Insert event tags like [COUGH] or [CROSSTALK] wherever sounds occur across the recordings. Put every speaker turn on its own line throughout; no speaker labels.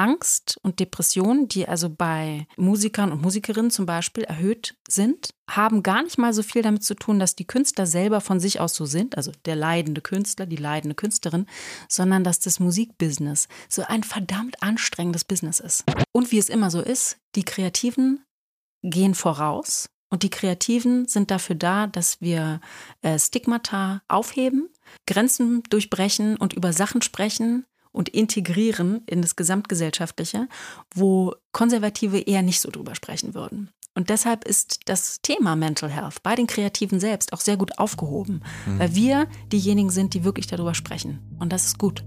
Angst und Depression, die also bei Musikern und Musikerinnen zum Beispiel erhöht sind, haben gar nicht mal so viel damit zu tun, dass die Künstler selber von sich aus so sind, also der leidende Künstler, die leidende Künstlerin, sondern dass das Musikbusiness so ein verdammt anstrengendes Business ist. Und wie es immer so ist, die Kreativen gehen voraus und die Kreativen sind dafür da, dass wir äh, Stigmata aufheben, Grenzen durchbrechen und über Sachen sprechen und integrieren in das Gesamtgesellschaftliche, wo Konservative eher nicht so drüber sprechen würden. Und deshalb ist das Thema Mental Health bei den Kreativen selbst auch sehr gut aufgehoben, mhm. weil wir diejenigen sind, die wirklich darüber sprechen. Und das ist gut.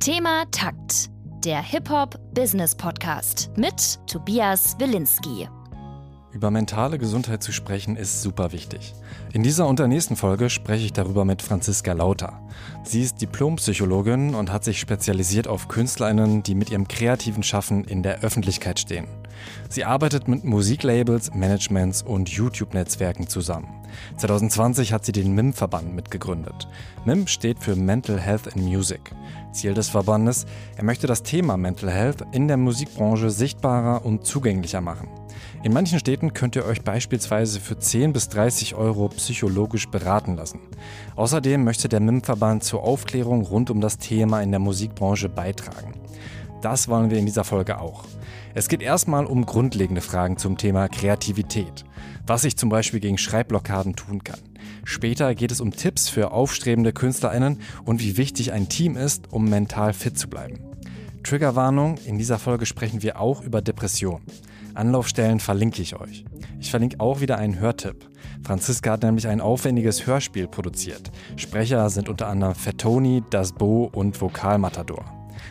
Thema Takt, der Hip-Hop-Business-Podcast mit Tobias Wilinski.
Über mentale Gesundheit zu sprechen ist super wichtig. In dieser und der nächsten Folge spreche ich darüber mit Franziska Lauter. Sie ist Diplompsychologin und hat sich spezialisiert auf KünstlerInnen, die mit ihrem kreativen Schaffen in der Öffentlichkeit stehen. Sie arbeitet mit Musiklabels, Managements und YouTube-Netzwerken zusammen. 2020 hat sie den MIM-Verband mitgegründet. MIM steht für Mental Health in Music. Ziel des Verbandes, er möchte das Thema Mental Health in der Musikbranche sichtbarer und zugänglicher machen. In manchen Städten könnt ihr euch beispielsweise für 10 bis 30 Euro psychologisch beraten lassen. Außerdem möchte der MIM-Verband zur Aufklärung rund um das Thema in der Musikbranche beitragen. Das wollen wir in dieser Folge auch. Es geht erstmal um grundlegende Fragen zum Thema Kreativität, was ich zum Beispiel gegen Schreibblockaden tun kann. Später geht es um Tipps für aufstrebende KünstlerInnen und wie wichtig ein Team ist, um mental fit zu bleiben. Triggerwarnung, in dieser Folge sprechen wir auch über Depressionen. Anlaufstellen verlinke ich euch. Ich verlinke auch wieder einen Hörtipp. Franziska hat nämlich ein aufwendiges Hörspiel produziert. Sprecher sind unter anderem Fettoni, Das Bo und Vokalmatador.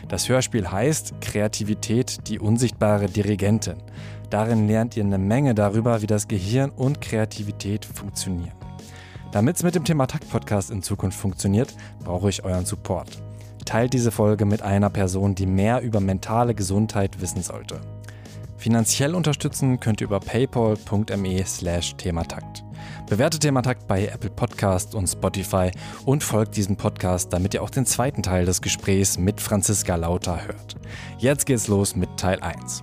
Das Hörspiel heißt Kreativität, die unsichtbare Dirigentin. Darin lernt ihr eine Menge darüber, wie das Gehirn und Kreativität funktionieren. Damit es mit dem Thema Takt-Podcast in Zukunft funktioniert, brauche ich euren Support. Teilt diese Folge mit einer Person, die mehr über mentale Gesundheit wissen sollte. Finanziell unterstützen könnt ihr über paypal.me slash thematakt. Bewertet Thematakt bei Apple Podcast und Spotify und folgt diesem Podcast, damit ihr auch den zweiten Teil des Gesprächs mit Franziska Lauter hört. Jetzt geht's los mit Teil 1.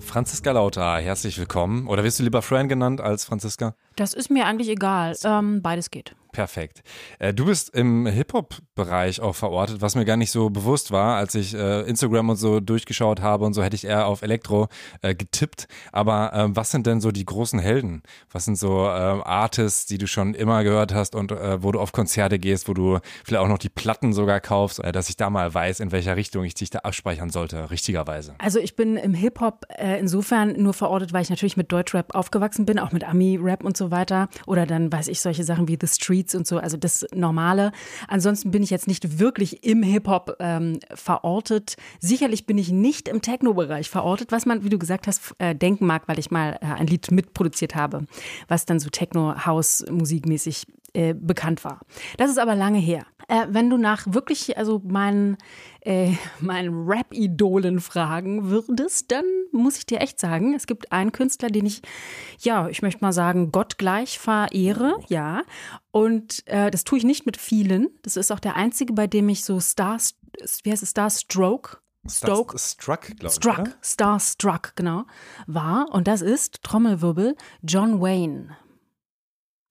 Franziska Lauter, herzlich willkommen. Oder wirst du lieber Fran genannt als Franziska?
Das ist mir eigentlich egal. Ähm, beides geht.
Perfekt. Äh, du bist im Hip-Hop-Bereich auch verortet, was mir gar nicht so bewusst war, als ich äh, Instagram und so durchgeschaut habe und so hätte ich eher auf Elektro äh, getippt. Aber ähm, was sind denn so die großen Helden? Was sind so ähm, Artists, die du schon immer gehört hast und wo du auf Konzerte gehst, wo du vielleicht auch noch die Platten sogar kaufst, dass ich da mal weiß, in welcher Richtung ich dich da abspeichern sollte, richtigerweise?
Also ich bin im Hip-Hop insofern nur verortet, weil ich natürlich mit Deutschrap aufgewachsen bin, auch mit Ami-Rap und so weiter. Oder dann weiß ich solche Sachen wie The Street Beats und so, also das Normale. Ansonsten bin ich jetzt nicht wirklich im Hip-Hop ähm, verortet. Sicherlich bin ich nicht im Techno-Bereich verortet, was man, wie du gesagt hast, äh, denken mag, weil ich mal äh, ein Lied mitproduziert habe, was dann so Techno-House-musikmäßig äh, bekannt war. Das ist aber lange her. Äh, wenn du nach wirklich, also meinen, äh, meinen Rap-Idolen fragen würdest, dann muss ich dir echt sagen, es gibt einen Künstler, den ich, ja, ich möchte mal sagen, gottgleich verehre, ja. Und äh, das tue ich nicht mit vielen. Das ist auch der einzige, bei dem ich so Star, wie heißt es, Starstroke
Stoke. Struck, glaube ich.
Struck, oder? Starstruck, genau, war. Und das ist, Trommelwirbel, John Wayne.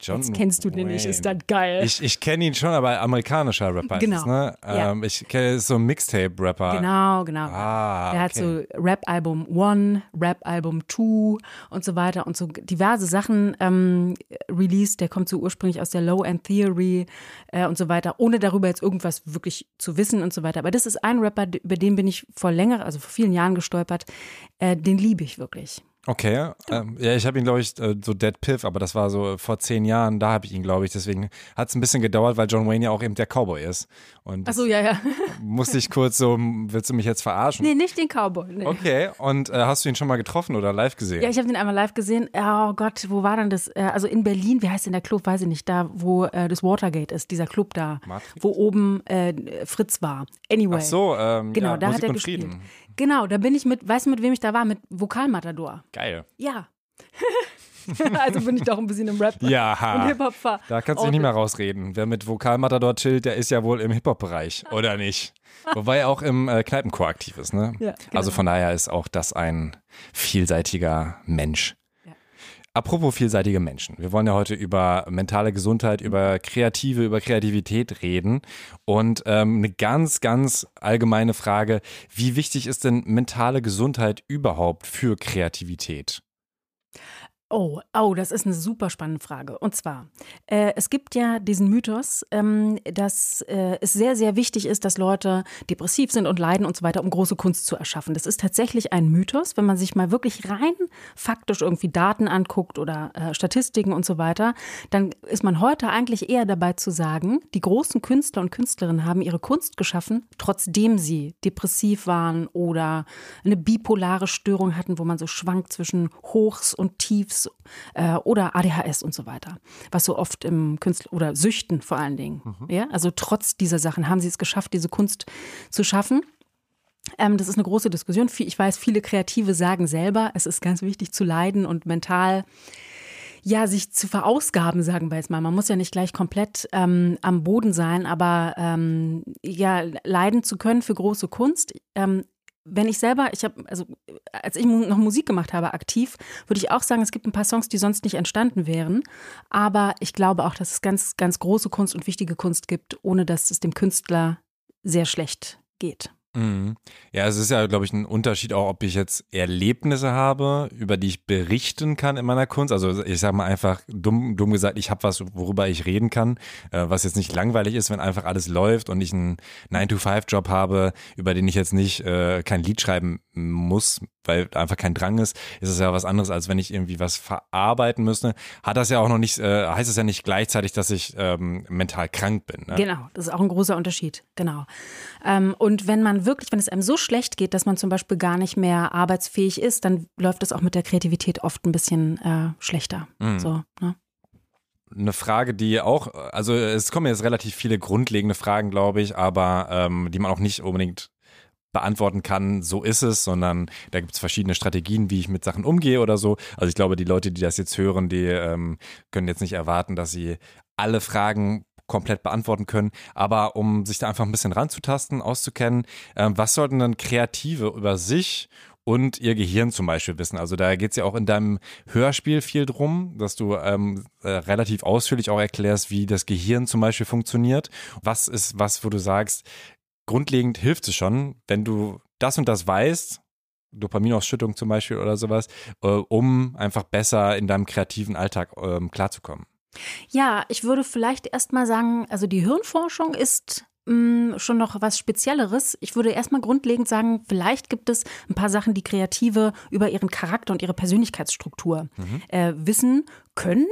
John Jetzt kennst du den nicht, ist das geil.
Ich, ich kenne ihn schon, aber amerikanischer Rapper
genau.
ist es, ne? Ja. Ähm, ich kenne so Mixtape-Rapper.
Genau, genau.
Ah,
Der hat so Rap-Album One, Rap-Album Two und so weiter und so diverse Sachen ähm, released. Der kommt so ursprünglich aus der Low-End Theory äh, und so weiter, ohne darüber jetzt irgendwas wirklich zu wissen und so weiter. Aber das ist ein Rapper, über den bin ich vor länger, also vor vielen Jahren gestolpert. Äh, den liebe ich wirklich.
Okay, ähm, ja, ich habe ihn, glaube ich, äh, so Dead Piff, aber das war so vor zehn Jahren, da habe ich ihn, glaube ich. Deswegen hat es ein bisschen gedauert, weil John Wayne ja auch eben der Cowboy ist. Und
Ach so, ja, ja. [LAUGHS]
musste ich kurz so, willst du mich jetzt verarschen?
Nee, nicht den Cowboy. Nee.
Okay, und äh, hast du ihn schon mal getroffen oder live gesehen?
Ja, ich habe ihn einmal live gesehen. Oh Gott, wo war denn das? Äh, also in Berlin, wie heißt denn der Club? Weiß ich nicht, da, wo äh, das Watergate ist, dieser Club da, Matrix? wo oben äh, Fritz war. Anyway. Ach
so, ähm,
genau,
ja,
da
Musik
hat er
gespielt.
Genau, da bin ich mit, weißt du, mit wem ich da war? Mit Vokalmatador.
Geil.
Ja. [LAUGHS] also bin ich doch ein bisschen im Rap
ja,
und Hip-Hop ver.
Da kannst du dich nicht mehr rausreden. Wer mit Vokalmatador chillt, der ist ja wohl im Hip-Hop-Bereich, oder nicht? [LAUGHS] Wobei er auch im äh, Kneipenchor aktiv ist, ne? Ja, genau. Also von daher ist auch das ein vielseitiger Mensch. Apropos vielseitige Menschen. Wir wollen ja heute über mentale Gesundheit, über Kreative, über Kreativität reden. Und ähm, eine ganz, ganz allgemeine Frage. Wie wichtig ist denn mentale Gesundheit überhaupt für Kreativität?
Oh, oh, das ist eine super spannende Frage. Und zwar, äh, es gibt ja diesen Mythos, ähm, dass äh, es sehr, sehr wichtig ist, dass Leute depressiv sind und leiden und so weiter, um große Kunst zu erschaffen. Das ist tatsächlich ein Mythos, wenn man sich mal wirklich rein faktisch irgendwie Daten anguckt oder äh, Statistiken und so weiter, dann ist man heute eigentlich eher dabei zu sagen, die großen Künstler und Künstlerinnen haben ihre Kunst geschaffen, trotzdem sie depressiv waren oder eine bipolare Störung hatten, wo man so schwankt zwischen Hochs und Tiefs äh, oder ADHS und so weiter, was so oft im Künstler oder Süchten vor allen Dingen. Mhm. Ja, also trotz dieser Sachen haben sie es geschafft, diese Kunst zu schaffen. Ähm, das ist eine große Diskussion. Ich weiß, viele Kreative sagen selber, es ist ganz wichtig zu leiden und mental ja, sich zu verausgaben, sagen wir jetzt mal. Man muss ja nicht gleich komplett ähm, am Boden sein, aber ähm, ja, leiden zu können für große Kunst. Ähm, wenn ich selber, ich habe, also als ich noch Musik gemacht habe, aktiv, würde ich auch sagen, es gibt ein paar Songs, die sonst nicht entstanden wären. Aber ich glaube auch, dass es ganz, ganz große Kunst und wichtige Kunst gibt, ohne dass es dem Künstler sehr schlecht geht.
Mhm. Ja, es ist ja, glaube ich, ein Unterschied auch, ob ich jetzt Erlebnisse habe, über die ich berichten kann in meiner Kunst. Also ich sage mal einfach dumm, dumm gesagt, ich habe was, worüber ich reden kann, äh, was jetzt nicht langweilig ist, wenn einfach alles läuft und ich einen 9-to-5-Job habe, über den ich jetzt nicht äh, kein Lied schreiben muss, weil einfach kein Drang ist, ist es ja was anderes, als wenn ich irgendwie was verarbeiten müsste. Hat das ja auch noch nicht, äh, heißt es ja nicht gleichzeitig, dass ich ähm, mental krank bin. Ne?
Genau, das ist auch ein großer Unterschied, genau. Ähm, und wenn man wirklich, wenn es einem so schlecht geht, dass man zum Beispiel gar nicht mehr arbeitsfähig ist, dann läuft es auch mit der Kreativität oft ein bisschen äh, schlechter. Mhm. So, ne?
eine Frage, die auch, also es kommen jetzt relativ viele grundlegende Fragen, glaube ich, aber ähm, die man auch nicht unbedingt beantworten kann, so ist es, sondern da gibt es verschiedene Strategien, wie ich mit Sachen umgehe oder so. Also ich glaube, die Leute, die das jetzt hören, die ähm, können jetzt nicht erwarten, dass sie alle Fragen komplett beantworten können. Aber um sich da einfach ein bisschen ranzutasten, auszukennen, äh, was sollten dann Kreative über sich und ihr Gehirn zum Beispiel wissen. Also da geht es ja auch in deinem Hörspiel viel drum, dass du ähm, äh, relativ ausführlich auch erklärst, wie das Gehirn zum Beispiel funktioniert. Was ist was, wo du sagst, grundlegend hilft es schon, wenn du das und das weißt, Dopaminausschüttung zum Beispiel oder sowas, äh, um einfach besser in deinem kreativen Alltag ähm, klarzukommen.
Ja, ich würde vielleicht erstmal sagen, also die Hirnforschung ist mh, mm, schon noch was Spezielleres. Ich würde erstmal grundlegend sagen, vielleicht gibt es ein paar Sachen, die Kreative über ihren Charakter und ihre Persönlichkeitsstruktur mhm. äh, wissen können,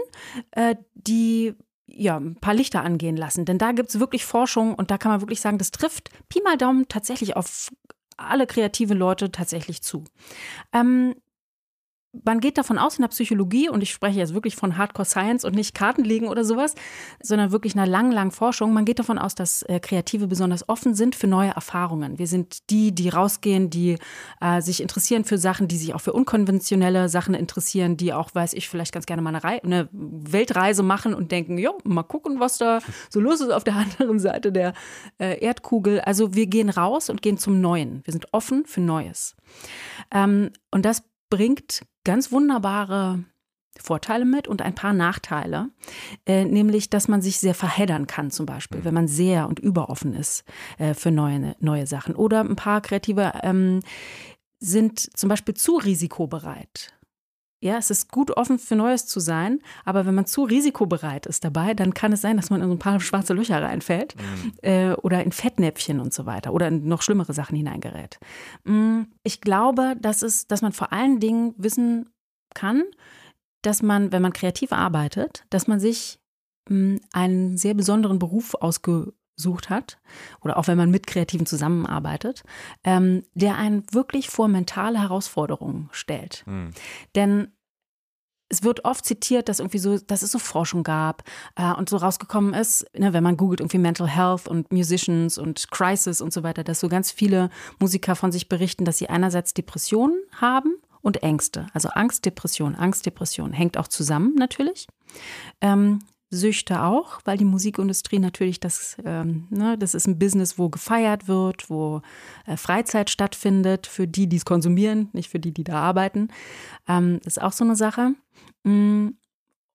äh, die ja, ein paar Lichter angehen lassen. Denn da gibt es wirklich Forschung und da kann man wirklich sagen, das trifft Pi mal Daumen tatsächlich auf alle kreative Leute tatsächlich zu. Ähm, man geht davon aus in der Psychologie, und ich spreche jetzt wirklich von Hardcore Science und nicht Kartenlegen oder sowas, sondern wirklich einer langen, langen Forschung. Man geht davon aus, dass äh, Kreative besonders offen sind für neue Erfahrungen. Wir sind die, die rausgehen, die äh, sich interessieren für Sachen, die sich auch für unkonventionelle Sachen interessieren, die auch, weiß ich, vielleicht ganz gerne mal eine, Re eine Weltreise machen und denken, jo, mal gucken, was da so los ist auf der [LAUGHS] anderen Seite der äh, Erdkugel. Also wir gehen raus und gehen zum Neuen. Wir sind offen für Neues. Ähm, und das bringt ganz wunderbare Vorteile mit und ein paar Nachteile, äh, nämlich, dass man sich sehr verheddern kann, zum Beispiel, mhm. wenn man sehr und überoffen ist äh, für neue, neue Sachen. Oder ein paar Kreative ähm, sind zum Beispiel zu risikobereit. Ja, es ist gut, offen für Neues zu sein, aber wenn man zu risikobereit ist dabei, dann kann es sein, dass man in so ein paar schwarze Löcher reinfällt mhm. äh, oder in Fettnäpfchen und so weiter oder in noch schlimmere Sachen hineingerät. Mm, ich glaube, dass, es, dass man vor allen Dingen wissen kann, dass man, wenn man kreativ arbeitet, dass man sich mm, einen sehr besonderen Beruf ausge sucht hat, oder auch wenn man mit Kreativen zusammenarbeitet, ähm, der einen wirklich vor mentale Herausforderungen stellt. Mhm. Denn es wird oft zitiert, dass irgendwie so, dass es so Forschung gab äh, und so rausgekommen ist, ne, wenn man googelt irgendwie Mental Health und Musicians und Crisis und so weiter, dass so ganz viele Musiker von sich berichten, dass sie einerseits Depressionen haben und Ängste. Also Angst, Depression, Angst, Depression hängt auch zusammen natürlich. Ähm, Süchte auch, weil die Musikindustrie natürlich das, ähm, ne, das ist ein Business, wo gefeiert wird, wo äh, Freizeit stattfindet für die, die es konsumieren, nicht für die, die da arbeiten. Ähm, ist auch so eine Sache. Mm,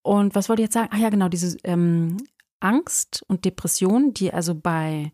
und was wollte ich jetzt sagen? Ach ja, genau, diese ähm, Angst und Depression, die also bei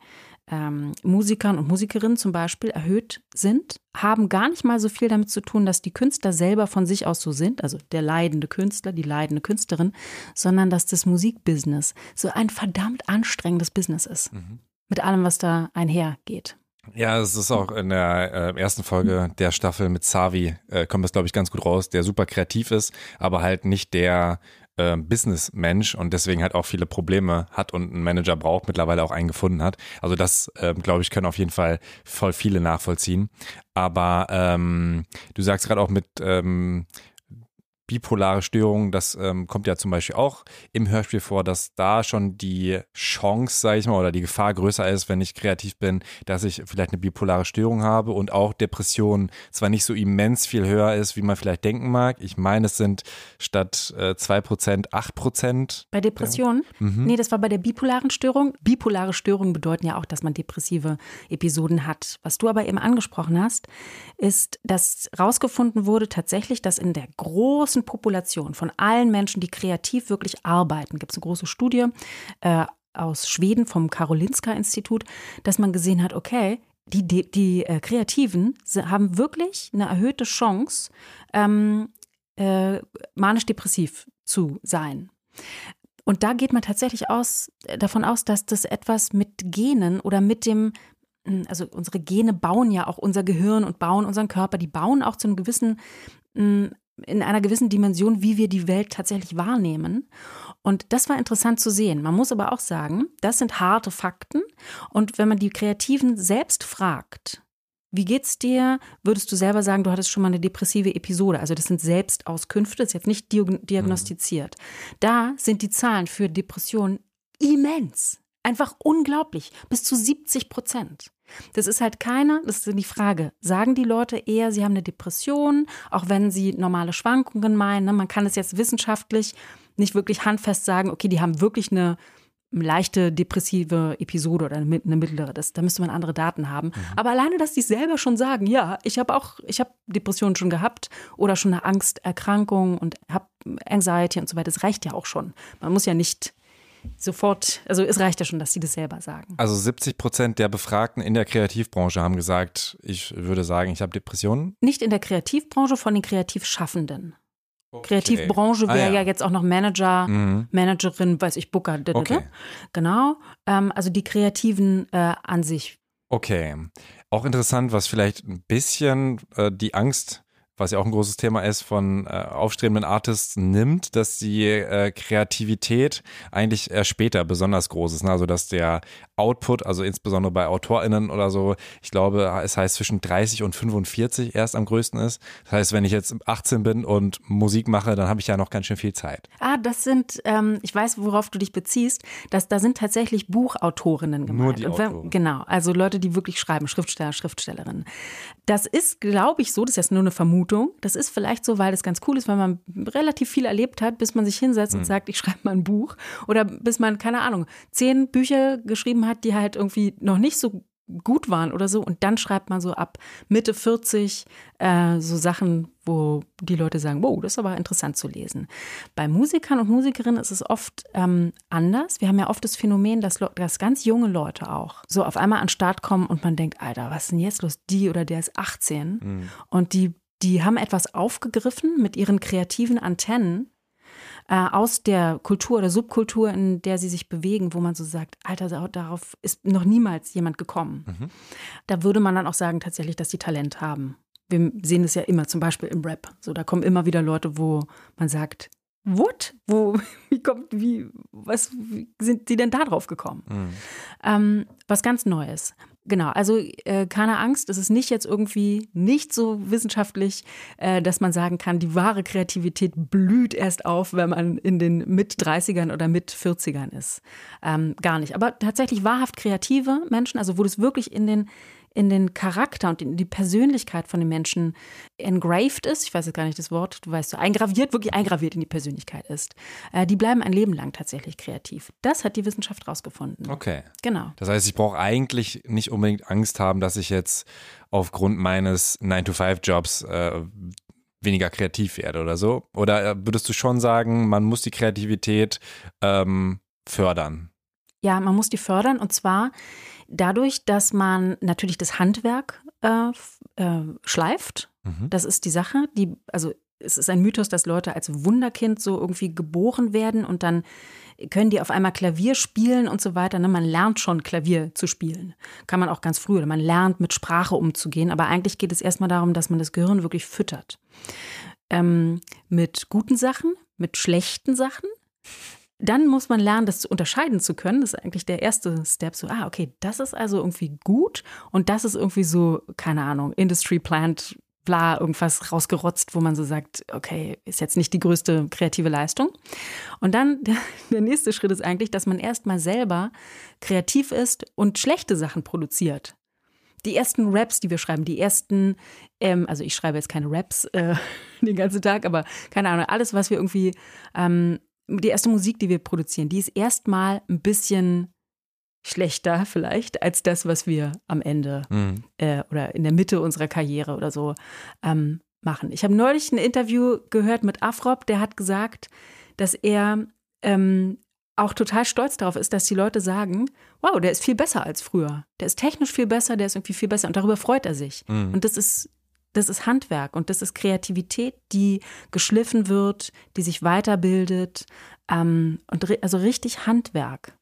ähm, Musikern und Musikerinnen zum Beispiel erhöht sind, haben gar nicht mal so viel damit zu tun, dass die Künstler selber von sich aus so sind, also der leidende Künstler, die leidende Künstlerin, sondern dass das Musikbusiness so ein verdammt anstrengendes Business ist. Mhm. Mit allem, was da einhergeht.
Ja, es ist auch in der äh, ersten Folge der Staffel mit Savi, äh, kommt das, glaube ich, ganz gut raus, der super kreativ ist, aber halt nicht der äh, Businessmensch und deswegen halt auch viele Probleme hat und einen Manager braucht, mittlerweile auch einen gefunden hat. Also das, äh, glaube ich, können auf jeden Fall voll viele nachvollziehen. Aber ähm, du sagst gerade auch mit ähm, bipolare Störungen, das ähm, kommt ja zum Beispiel auch im Hörspiel vor, dass da schon die Chance, sage ich mal, oder die Gefahr größer ist, wenn ich kreativ bin, dass ich vielleicht eine bipolare Störung habe und auch Depression zwar nicht so immens viel höher ist, wie man vielleicht denken mag. Ich meine, es sind statt äh, 2% 8%.
Bei Depressionen? Ja. Mhm. Nee, das war bei der bipolaren Störung. Bipolare Störungen bedeuten ja auch, dass man depressive Episoden hat. Was du aber eben angesprochen hast, ist, dass rausgefunden wurde tatsächlich, dass in der großen großen Population von allen Menschen, die kreativ wirklich arbeiten, gibt es eine große Studie äh, aus Schweden vom Karolinska-Institut, dass man gesehen hat, okay, die, die, die äh, Kreativen haben wirklich eine erhöhte Chance, ähm, äh, manisch-depressiv zu sein. Und da geht man tatsächlich aus, äh, davon aus, dass das etwas mit Genen oder mit dem, hm, also unsere Gene bauen ja auch unser Gehirn und bauen unseren Körper, die bauen auch zu einem gewissen hm, in einer gewissen Dimension, wie wir die Welt tatsächlich wahrnehmen. Und das war interessant zu sehen. Man muss aber auch sagen, das sind harte Fakten. Und wenn man die Kreativen selbst fragt, wie geht's dir? Würdest du selber sagen, du hattest schon mal eine depressive Episode? Also das sind Selbstauskünfte, das ist jetzt nicht diagnostiziert. Mhm. Da sind die Zahlen für Depressionen immens. Einfach unglaublich. Bis zu 70 Prozent. Das ist halt keine, das ist die Frage, sagen die Leute eher, sie haben eine Depression, auch wenn sie normale Schwankungen meinen. Ne? Man kann es jetzt wissenschaftlich nicht wirklich handfest sagen, okay, die haben wirklich eine leichte depressive Episode oder eine mittlere. Das, da müsste man andere Daten haben. Mhm. Aber alleine, dass die selber schon sagen, ja, ich habe auch, ich habe Depressionen schon gehabt oder schon eine Angsterkrankung und habe Anxiety und so weiter, das reicht ja auch schon. Man muss ja nicht sofort, also es reicht ja schon, dass sie das selber sagen.
Also 70 Prozent der Befragten in der Kreativbranche haben gesagt, ich würde sagen, ich habe Depressionen.
Nicht in der Kreativbranche, von den Kreativschaffenden. Okay. Kreativbranche wäre ah, ja. ja. jetzt auch noch Manager, mhm. Managerin, weiß ich, Booker. Okay. Genau. Ähm, also die Kreativen äh, an sich.
Okay. Auch interessant, was vielleicht ein bisschen äh, die Angst was ja auch ein großes Thema ist, von äh, aufstrebenden Artists nimmt, dass die äh, Kreativität eigentlich erst später besonders groß ist. Ne? Also dass der Output, also insbesondere bei AutorInnen oder so, ich glaube, es heißt zwischen 30 und 45 erst am größten ist. Das heißt, wenn ich jetzt 18 bin und Musik mache, dann habe ich ja noch ganz schön viel Zeit.
Ah, das sind, ähm, ich weiß, worauf du dich beziehst, dass da sind tatsächlich Buchautorinnen gemeint.
Nur die Autoren.
Genau, also Leute, die wirklich schreiben, Schriftsteller, Schriftstellerinnen. Das ist, glaube ich, so, das ist jetzt nur eine Vermutung. Das ist vielleicht so, weil das ganz cool ist, weil man relativ viel erlebt hat, bis man sich hinsetzt hm. und sagt, ich schreibe mal ein Buch. Oder bis man, keine Ahnung, zehn Bücher geschrieben hat, die halt irgendwie noch nicht so gut waren oder so. Und dann schreibt man so ab Mitte 40 äh, so Sachen, wo die Leute sagen, wow, das ist aber interessant zu lesen. Bei Musikern und Musikerinnen ist es oft ähm, anders. Wir haben ja oft das Phänomen, dass, dass ganz junge Leute auch so auf einmal an den Start kommen und man denkt, Alter, was ist denn jetzt los? Die oder der ist 18 mhm. und die, die haben etwas aufgegriffen mit ihren kreativen Antennen äh, aus der Kultur oder Subkultur, in der sie sich bewegen, wo man so sagt, Alter, darauf ist noch niemals jemand gekommen. Mhm. Da würde man dann auch sagen tatsächlich, dass die Talent haben. Wir sehen es ja immer, zum Beispiel im Rap. So, da kommen immer wieder Leute, wo man sagt, What? Wo, [LAUGHS] wie kommt, wie, was wie sind Sie denn da drauf gekommen? Mhm. Ähm, was ganz Neues. Genau, also äh, keine Angst, es ist nicht jetzt irgendwie nicht so wissenschaftlich, äh, dass man sagen kann, die wahre Kreativität blüht erst auf, wenn man in den Mit-30ern oder Mit-40ern ist. Ähm, gar nicht. Aber tatsächlich wahrhaft kreative Menschen, also wo das wirklich in den in den Charakter und in die Persönlichkeit von den Menschen engraved ist, ich weiß jetzt gar nicht das Wort, du weißt so, eingraviert, wirklich eingraviert in die Persönlichkeit ist, äh, die bleiben ein Leben lang tatsächlich kreativ. Das hat die Wissenschaft rausgefunden.
Okay.
Genau.
Das heißt, ich brauche eigentlich nicht unbedingt Angst haben, dass ich jetzt aufgrund meines 9-to-5-Jobs äh, weniger kreativ werde oder so? Oder äh, würdest du schon sagen, man muss die Kreativität ähm, fördern?
Ja, man muss die fördern und zwar dadurch, dass man natürlich das Handwerk äh, äh, schleift. Mhm. Das ist die Sache. Die, also es ist ein Mythos, dass Leute als Wunderkind so irgendwie geboren werden und dann können die auf einmal Klavier spielen und so weiter. Ne? Man lernt schon Klavier zu spielen. Kann man auch ganz früh. Oder man lernt mit Sprache umzugehen. Aber eigentlich geht es erstmal darum, dass man das Gehirn wirklich füttert. Ähm, mit guten Sachen, mit schlechten Sachen. Dann muss man lernen, das zu unterscheiden zu können. Das ist eigentlich der erste Step. So, ah, okay, das ist also irgendwie gut und das ist irgendwie so, keine Ahnung, Industry Plant bla, irgendwas rausgerotzt, wo man so sagt, okay, ist jetzt nicht die größte kreative Leistung. Und dann der, [LAUGHS] der nächste Schritt ist eigentlich, dass man erstmal selber kreativ ist und schlechte Sachen produziert. Die ersten Raps, die wir schreiben, die ersten, ähm, also ich schreibe jetzt keine Raps äh, [LAUGHS] den ganzen Tag, aber keine Ahnung, alles, was wir irgendwie, ähm, die erste Musik, die wir produzieren, die ist erstmal ein bisschen schlechter vielleicht als das, was wir am Ende mhm. äh, oder in der Mitte unserer Karriere oder so ähm, machen. Ich habe neulich ein Interview gehört mit Afrop, der hat gesagt, dass er ähm, auch total stolz darauf ist, dass die Leute sagen, wow, der ist viel besser als früher. Der ist technisch viel besser, der ist irgendwie viel besser und darüber freut er sich. Mhm. Und das ist das ist Handwerk und das ist Kreativität, die geschliffen wird, die sich weiterbildet. Ähm, und also richtig Handwerk.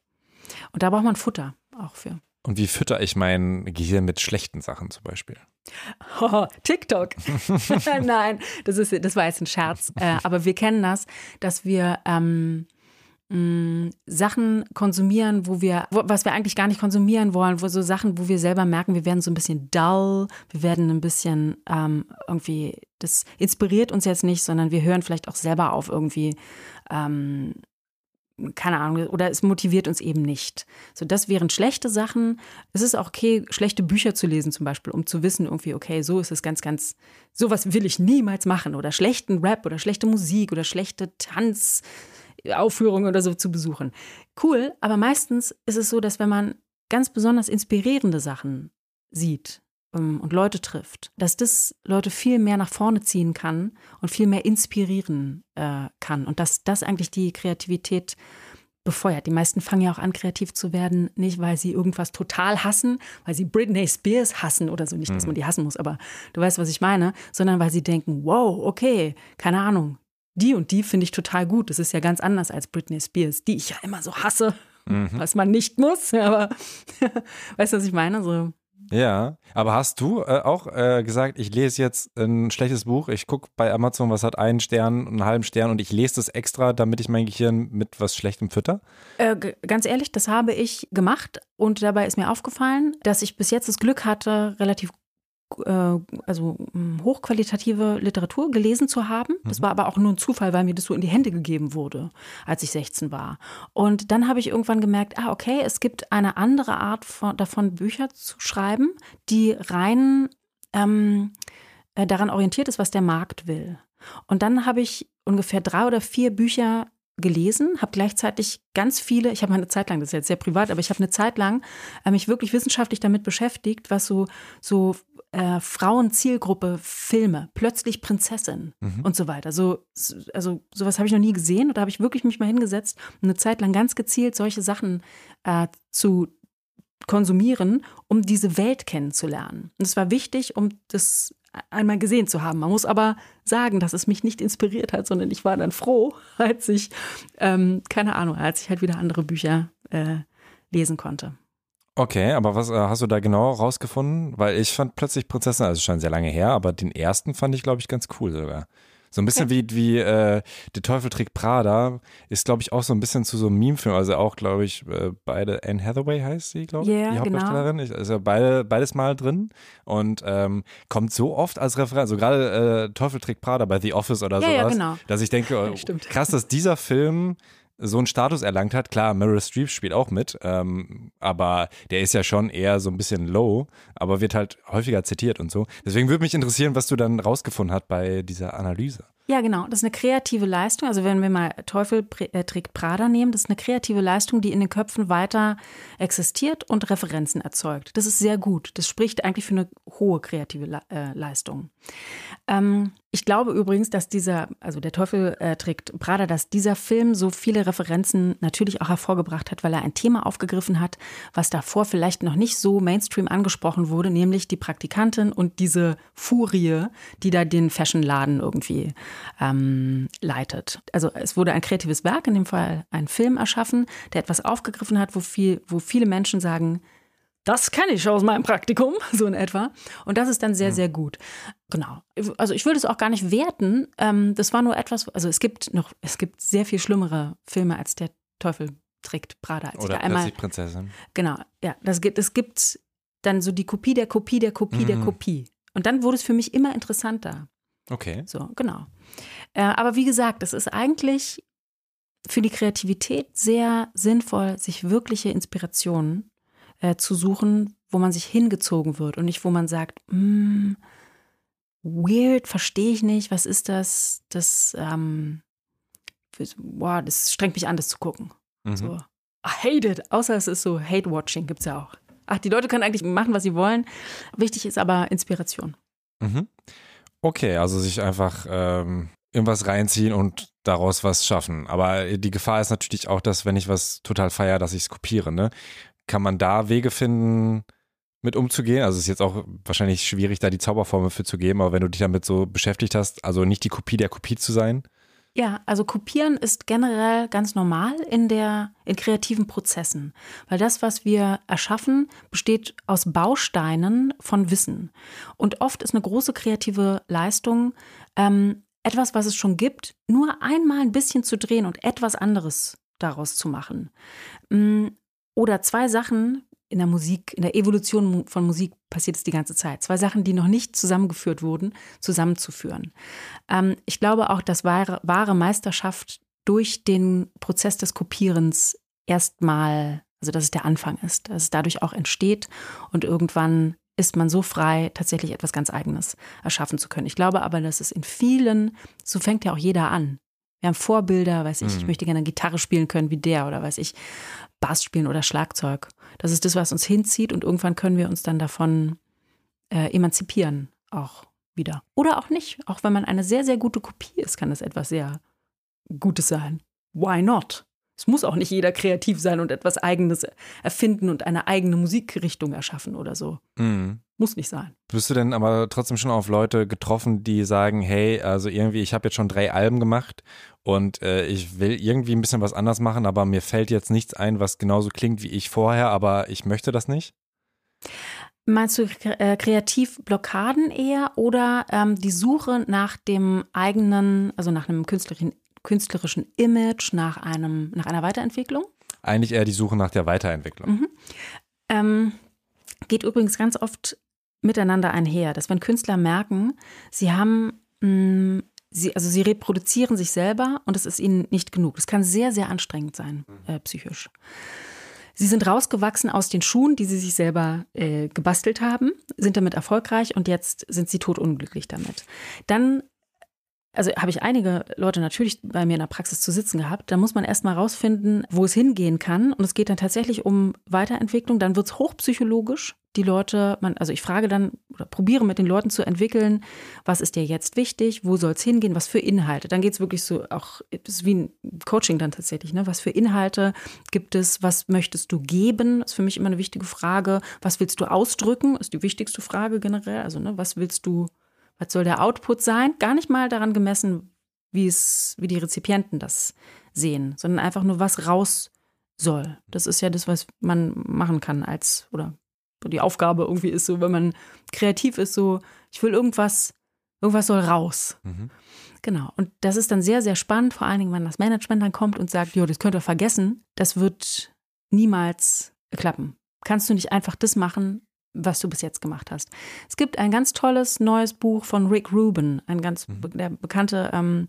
Und da braucht man Futter auch für.
Und wie fütter ich mein Gehirn mit schlechten Sachen zum Beispiel? [LAUGHS]
Oh, TikTok. [LAUGHS] Nein, das, ist, das war jetzt ein Scherz. Äh, aber wir kennen das, dass wir ähm, mm, Sachen konsumieren, wo wir, wo, was wir eigentlich gar nicht konsumieren wollen, wo so Sachen, wo wir selber merken, wir werden so ein bisschen dull, wir werden ein bisschen ähm, irgendwie, das inspiriert uns jetzt nicht, sondern wir hören vielleicht auch selber auf, irgendwie ähm, keine Ahnung, oder es motiviert uns eben nicht. So, das wären schlechte Sachen. Es ist auch okay, schlechte Bücher zu lesen zum Beispiel, um zu wissen, irgendwie, okay, so ist es ganz, ganz, sowas will ich niemals machen. Oder schlechten Rap oder schlechte Musik oder schlechte Tanzaufführungen oder so zu besuchen. Cool, aber meistens ist es so, dass wenn man ganz besonders inspirierende Sachen sieht, ähm, und Leute trifft, dass das Leute viel mehr nach vorne ziehen kann und viel mehr inspirieren äh, kann und dass das eigentlich die Kreativität befeuert. Die meisten fangen ja auch an, kreativ zu werden, nicht weil sie irgendwas total hassen, weil sie Britney Spears hassen oder so. Nicht, dass man die hassen muss, aber du weißt, was ich meine, sondern weil sie denken, wow, okay, keine Ahnung, die und die finde ich total gut. Das ist ja ganz anders als Britney Spears, die ich ja immer so hasse, mhm. was man nicht muss, [LAUGHS] aber weißt du, was ich meine? So,
ja, aber hast du äh, auch äh, gesagt, ich lese jetzt ein schlechtes Buch, ich gucke bei Amazon, was hat einen Stern, einen halben Stern und ich lese das extra, damit ich mein Gehirn mit was Schlechtem fütter?
Äh, ganz ehrlich, das habe ich gemacht und dabei ist mir aufgefallen, dass ich bis jetzt das Glück hatte, relativ also hm, hochqualitative Literatur gelesen zu haben. Das mhm. war aber auch nur ein Zufall, weil mir das so in die Hände gegeben wurde, als ich 16 war. Und dann habe ich irgendwann gemerkt, ah, okay, es gibt eine andere Art von, davon, Bücher zu schreiben, die rein ähm, äh, daran orientiert ist, was der Markt will. Und dann habe ich ungefähr drei oder vier Bücher gelesen, habe gleichzeitig ganz viele, ich habe eine Zeit lang, das ist jetzt sehr privat, aber ich habe eine Zeit lang äh, mich wirklich wissenschaftlich damit beschäftigt, was so, so äh, Frauenzielgruppe Filme, plötzlich Prinzessin mhm. und so weiter. So, also sowas habe ich noch nie gesehen und da habe ich wirklich mich mal hingesetzt und eine Zeit lang ganz gezielt solche Sachen äh, zu konsumieren, um diese Welt kennenzulernen. Und es war wichtig, um das einmal gesehen zu haben. Man muss aber sagen, dass es mich nicht inspiriert hat, sondern ich war dann froh, [LAUGHS] als ich, ähm, keine Ahnung, als ich halt wieder andere Bücher äh, lesen konnte.
Okay, aber was äh, hast du da genau rausgefunden? Weil ich fand plötzlich Prinzessin, also schon sehr lange her, aber den ersten fand ich, glaube ich, ganz cool sogar. So ein bisschen okay. wie, wie äh, Der Teufel trägt Prada ist, glaube ich, auch so ein bisschen zu so einem Meme-Film. Also auch, glaube ich, äh, beide, Anne Hathaway heißt sie, glaube ich,
yeah,
die genau. Hauptdarstellerin. Genau. Also beide, beides mal drin und ähm, kommt so oft als Referenz. So gerade äh, Teufel trägt Prada bei The Office oder
ja,
sowas,
ja, genau.
dass ich denke, [LAUGHS] oh, krass, dass dieser Film so einen Status erlangt hat. Klar, Meryl Streep spielt auch mit, ähm, aber der ist ja schon eher so ein bisschen low, aber wird halt häufiger zitiert und so. Deswegen würde mich interessieren, was du dann rausgefunden hast bei dieser Analyse.
Ja, genau. Das ist eine kreative Leistung. Also wenn wir mal Teufel äh, trägt Prada nehmen, das ist eine kreative Leistung, die in den Köpfen weiter existiert und Referenzen erzeugt. Das ist sehr gut. Das spricht eigentlich für eine hohe kreative Le äh, Leistung. Ähm, ich glaube übrigens, dass dieser, also der Teufel äh, trägt Prada, dass dieser Film so viele Referenzen natürlich auch hervorgebracht hat, weil er ein Thema aufgegriffen hat, was davor vielleicht noch nicht so Mainstream angesprochen wurde, nämlich die Praktikantin und diese Furie, die da den Fashionladen irgendwie ähm, leitet. Also es wurde ein kreatives Werk, in dem Fall ein Film erschaffen, der etwas aufgegriffen hat, wo, viel, wo viele Menschen sagen, das kenne ich aus meinem Praktikum, [LAUGHS] so in etwa. Und das ist dann sehr, sehr gut. Genau. Also ich würde es auch gar nicht werten. Ähm, das war nur etwas, also es gibt noch, es gibt sehr viel schlimmere Filme als der Teufel trägt Prada.
Als Oder ich einmal, Prinzessin.
Genau, ja. Das gibt, es gibt dann so die Kopie der Kopie der Kopie mhm. der Kopie. Und dann wurde es für mich immer interessanter.
Okay.
So, genau. Äh, aber wie gesagt, es ist eigentlich für die Kreativität sehr sinnvoll, sich wirkliche Inspirationen äh, zu suchen, wo man sich hingezogen wird und nicht, wo man sagt, mm, weird, verstehe ich nicht, was ist das? Das, ähm, boah, das strengt mich an, das zu gucken. Mhm. So, I hate it. Außer es ist so Hate-Watching, gibt es ja auch. Ach, die Leute können eigentlich machen, was sie wollen. Wichtig ist aber Inspiration.
Mhm. Okay, also sich einfach ähm, irgendwas reinziehen und daraus was schaffen. Aber die Gefahr ist natürlich auch, dass wenn ich was total feiere, dass ich es kopiere. Ne? kann man da Wege finden, mit umzugehen? Also es ist jetzt auch wahrscheinlich schwierig, da die Zauberformel für zu geben, aber wenn du dich damit so beschäftigt hast, also nicht die Kopie der Kopie zu sein.
Ja, also kopieren ist generell ganz normal in der in kreativen Prozessen, weil das, was wir erschaffen, besteht aus Bausteinen von Wissen. Und oft ist eine große kreative Leistung ähm, etwas, was es schon gibt, nur einmal ein bisschen zu drehen und etwas anderes daraus zu machen. Mm, oder zwei Sachen in der Musik, in der Evolution von Musik passiert es die ganze Zeit. Zwei Sachen, die noch nicht zusammengeführt wurden, zusammenzuführen. Ähm, ich glaube auch, dass wahre, wahre Meisterschaft durch den Prozess des Kopierens erstmal, also dass es der Anfang ist, dass es dadurch auch entsteht und irgendwann ist man so frei, tatsächlich etwas ganz Eigenes erschaffen zu können. Ich glaube aber, dass es in vielen, so fängt ja auch jeder an. Wir haben Vorbilder, weiß ich, mhm. ich möchte gerne Gitarre spielen können wie der oder weiß ich, Bass spielen oder Schlagzeug. Das ist das, was uns hinzieht und irgendwann können wir uns dann davon äh, emanzipieren, auch wieder. Oder auch nicht. Auch wenn man eine sehr, sehr gute Kopie ist, kann das etwas sehr Gutes sein. Why not? Es muss auch nicht jeder kreativ sein und etwas Eigenes erfinden und eine eigene Musikrichtung erschaffen oder so. Mhm. Muss nicht sein.
Bist du denn aber trotzdem schon auf Leute getroffen, die sagen, hey, also irgendwie, ich habe jetzt schon drei Alben gemacht und äh, ich will irgendwie ein bisschen was anders machen, aber mir fällt jetzt nichts ein, was genauso klingt wie ich vorher, aber ich möchte das nicht?
Meinst du äh, Kreativblockaden eher oder ähm, die Suche nach dem eigenen, also nach einem künstlerischen künstlerischen Image, nach, einem, nach einer Weiterentwicklung?
Eigentlich eher die Suche nach der Weiterentwicklung.
Mhm. Ähm, geht übrigens ganz oft miteinander einher, dass wenn Künstler merken, sie haben, mh, mm, sie, also sie reproduzieren sich selber und es ist ihnen nicht genug. Das kann sehr, sehr anstrengend sein, äh, psychisch. Sie sind rausgewachsen aus den Schuhen, die sie sich selber äh, gebastelt haben, sind damit erfolgreich und jetzt sind sie totunglücklich damit. Dann also habe ich einige Leute natürlich bei mir in der Praxis zu sitzen gehabt. Da muss man erstmal rausfinden, wo es hingehen kann. Und es geht dann tatsächlich um Weiterentwicklung. Dann wird es hochpsychologisch. Die Leute, man, also ich frage dann oder probiere mit den Leuten zu entwickeln, was ist dir jetzt wichtig, wo soll es hingehen, was für Inhalte. Dann geht es wirklich so auch, ist wie ein Coaching dann tatsächlich, ne? Was für Inhalte gibt es, was möchtest du geben? Ist für mich immer eine wichtige Frage. Was willst du ausdrücken? Ist die wichtigste Frage generell. Also, ne, was willst du was soll der Output sein? Gar nicht mal daran gemessen, wie es, wie die Rezipienten das sehen, sondern einfach nur, was raus soll. Das ist ja das, was man machen kann als, oder die Aufgabe irgendwie ist so, wenn man kreativ ist, so, ich will irgendwas, irgendwas soll raus. Mhm. Genau. Und das ist dann sehr, sehr spannend, vor allen Dingen, wenn das Management dann kommt und sagt, jo, das könnt ihr vergessen, das wird niemals klappen. Kannst du nicht einfach das machen, was du bis jetzt gemacht hast. Es gibt ein ganz tolles neues Buch von Rick Rubin, ein ganz mhm. der bekannte ähm,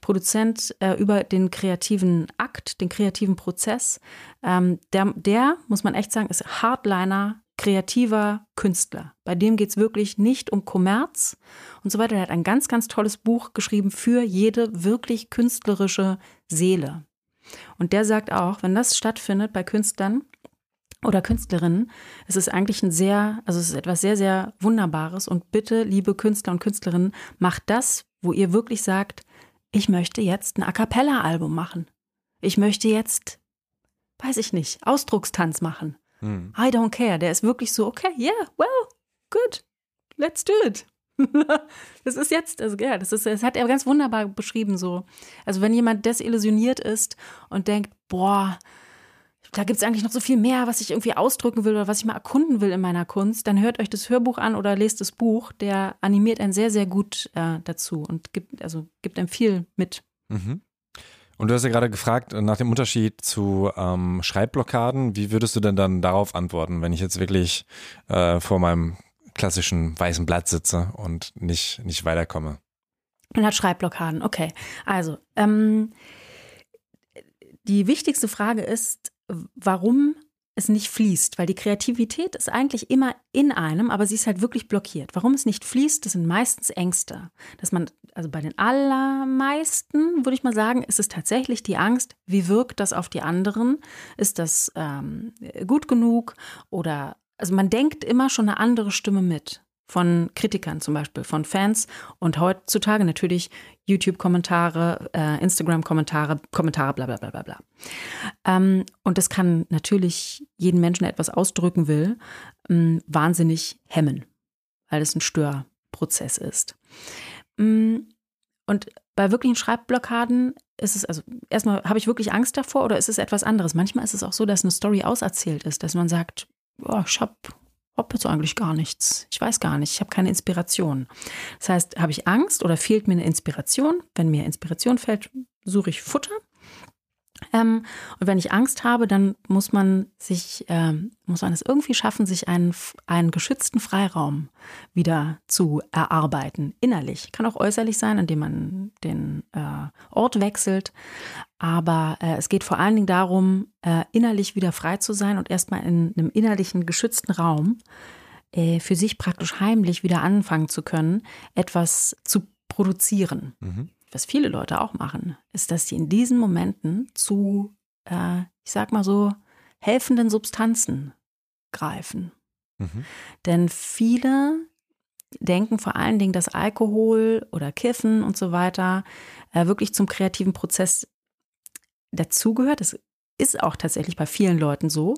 Produzent äh, über den kreativen Akt, den kreativen Prozess. Ähm, der, der, muss man echt sagen, ist Hardliner, kreativer Künstler. Bei dem geht es wirklich nicht um Kommerz und so weiter. Er hat ein ganz, ganz tolles Buch geschrieben für jede wirklich künstlerische Seele. Und der sagt auch, wenn das stattfindet bei Künstlern, oder Künstlerinnen. Es ist eigentlich ein sehr, also es ist etwas sehr, sehr Wunderbares. Und bitte, liebe Künstler und Künstlerinnen, macht das, wo ihr wirklich sagt, ich möchte jetzt ein A cappella-Album machen. Ich möchte jetzt, weiß ich nicht, Ausdruckstanz machen. Hm. I don't care. Der ist wirklich so, okay, yeah, well, good, let's do it. [LAUGHS] das ist jetzt, also ja, das ist, das hat er ganz wunderbar beschrieben so. Also wenn jemand desillusioniert ist und denkt, boah, da gibt es eigentlich noch so viel mehr, was ich irgendwie ausdrücken will oder was ich mal erkunden will in meiner Kunst, dann hört euch das Hörbuch an oder lest das Buch. Der animiert einen sehr, sehr gut äh, dazu und gibt, also gibt einem viel mit.
Mhm. Und du hast ja gerade gefragt nach dem Unterschied zu ähm, Schreibblockaden. Wie würdest du denn dann darauf antworten, wenn ich jetzt wirklich äh, vor meinem klassischen weißen Blatt sitze und nicht, nicht weiterkomme?
Man hat Schreibblockaden, okay. Also, ähm, die wichtigste Frage ist, warum es nicht fließt, weil die Kreativität ist eigentlich immer in einem, aber sie ist halt wirklich blockiert. Warum es nicht fließt, das sind meistens Ängste. Dass man, also bei den allermeisten, würde ich mal sagen, ist es tatsächlich die Angst, wie wirkt das auf die anderen? Ist das ähm, gut genug? Oder, also man denkt immer schon eine andere Stimme mit von Kritikern zum Beispiel, von Fans und heutzutage natürlich YouTube-Kommentare, äh, Instagram-Kommentare, Kommentare, bla bla bla bla bla. Ähm, und das kann natürlich jeden Menschen, der etwas ausdrücken will, ähm, wahnsinnig hemmen, weil es ein Störprozess ist. Ähm, und bei wirklichen Schreibblockaden ist es, also erstmal habe ich wirklich Angst davor oder ist es etwas anderes? Manchmal ist es auch so, dass eine Story auserzählt ist, dass man sagt, oh, ich habe habe jetzt eigentlich gar nichts. Ich weiß gar nicht. Ich habe keine Inspiration. Das heißt, habe ich Angst oder fehlt mir eine Inspiration? Wenn mir Inspiration fällt, suche ich Futter. Ähm, und wenn ich Angst habe, dann muss man sich, ähm, muss man es irgendwie schaffen, sich einen, einen geschützten Freiraum wieder zu erarbeiten, innerlich. Kann auch äußerlich sein, indem man den äh, Ort wechselt. Aber äh, es geht vor allen Dingen darum, äh, innerlich wieder frei zu sein und erstmal in einem innerlichen geschützten Raum äh, für sich praktisch heimlich wieder anfangen zu können, etwas zu produzieren. Mhm was viele Leute auch machen, ist, dass sie in diesen Momenten zu, äh, ich sag mal so, helfenden Substanzen greifen. Mhm. Denn viele denken vor allen Dingen, dass Alkohol oder Kiffen und so weiter äh, wirklich zum kreativen Prozess dazugehört. Das ist auch tatsächlich bei vielen Leuten so.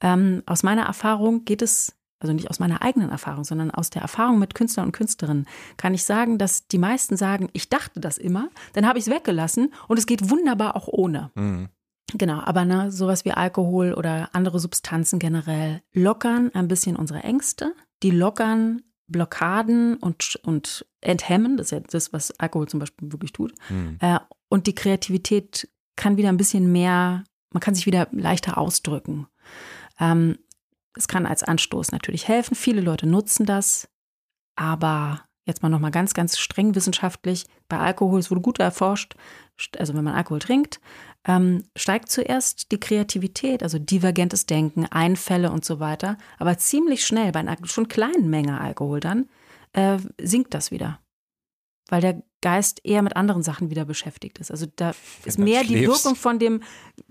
Ähm, aus meiner Erfahrung geht es also nicht aus meiner eigenen Erfahrung, sondern aus der Erfahrung mit Künstlern und Künstlerinnen, kann ich sagen, dass die meisten sagen, ich dachte das immer, dann habe ich es weggelassen und es geht wunderbar auch ohne. Mhm. Genau, aber ne, sowas wie Alkohol oder andere Substanzen generell lockern ein bisschen unsere Ängste, die lockern Blockaden und, und enthemmen, das ist ja das, was Alkohol zum Beispiel wirklich tut. Mhm. Äh, und die Kreativität kann wieder ein bisschen mehr, man kann sich wieder leichter ausdrücken. Ähm, es kann als Anstoß natürlich helfen. Viele Leute nutzen das, aber jetzt mal nochmal ganz, ganz streng wissenschaftlich. Bei Alkohol, es wurde gut erforscht, also wenn man Alkohol trinkt, ähm, steigt zuerst die Kreativität, also divergentes Denken, Einfälle und so weiter. Aber ziemlich schnell, bei einer schon kleinen Menge Alkohol dann, äh, sinkt das wieder. Weil der Geist eher mit anderen Sachen wieder beschäftigt ist. Also da ist mehr die Wirkung von dem,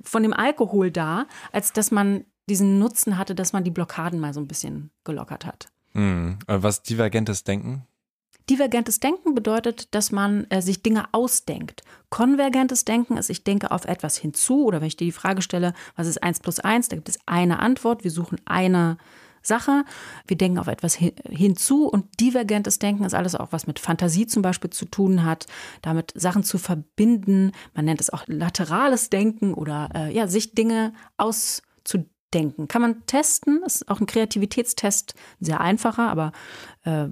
von dem Alkohol da, als dass man diesen Nutzen hatte, dass man die Blockaden mal so ein bisschen gelockert hat.
Mhm. Was divergentes Denken?
Divergentes Denken bedeutet, dass man äh, sich Dinge ausdenkt. Konvergentes Denken ist, ich denke auf etwas hinzu oder wenn ich dir die Frage stelle, was ist 1 plus 1, da gibt es eine Antwort, wir suchen eine Sache, wir denken auf etwas hin, hinzu und divergentes Denken ist alles auch, was mit Fantasie zum Beispiel zu tun hat, damit Sachen zu verbinden. Man nennt es auch laterales Denken oder äh, ja, sich Dinge auszudenken denken. Kann man testen, ist auch ein Kreativitätstest, sehr einfacher, aber äh,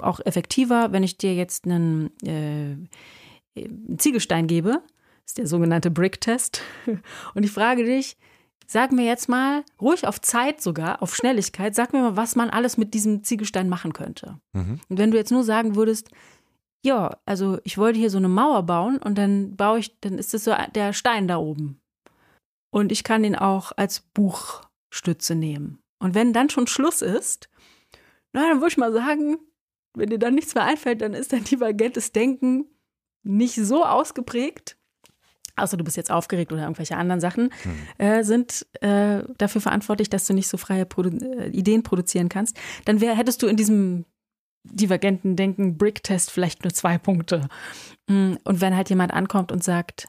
auch effektiver. Wenn ich dir jetzt einen, äh, einen Ziegelstein gebe, ist der sogenannte Brick-Test, [LAUGHS] und ich frage dich, sag mir jetzt mal, ruhig auf Zeit sogar, auf Schnelligkeit, sag mir mal, was man alles mit diesem Ziegelstein machen könnte. Mhm. Und wenn du jetzt nur sagen würdest, ja, also ich wollte hier so eine Mauer bauen und dann baue ich, dann ist das so der Stein da oben. Und ich kann ihn auch als Buchstütze nehmen. Und wenn dann schon Schluss ist, na, dann würde ich mal sagen, wenn dir dann nichts mehr einfällt, dann ist dein divergentes Denken nicht so ausgeprägt, außer du bist jetzt aufgeregt oder irgendwelche anderen Sachen, hm. äh, sind äh, dafür verantwortlich, dass du nicht so freie Produ äh, Ideen produzieren kannst, dann wär, hättest du in diesem divergenten Denken Brick-Test vielleicht nur zwei Punkte. Mm, und wenn halt jemand ankommt und sagt,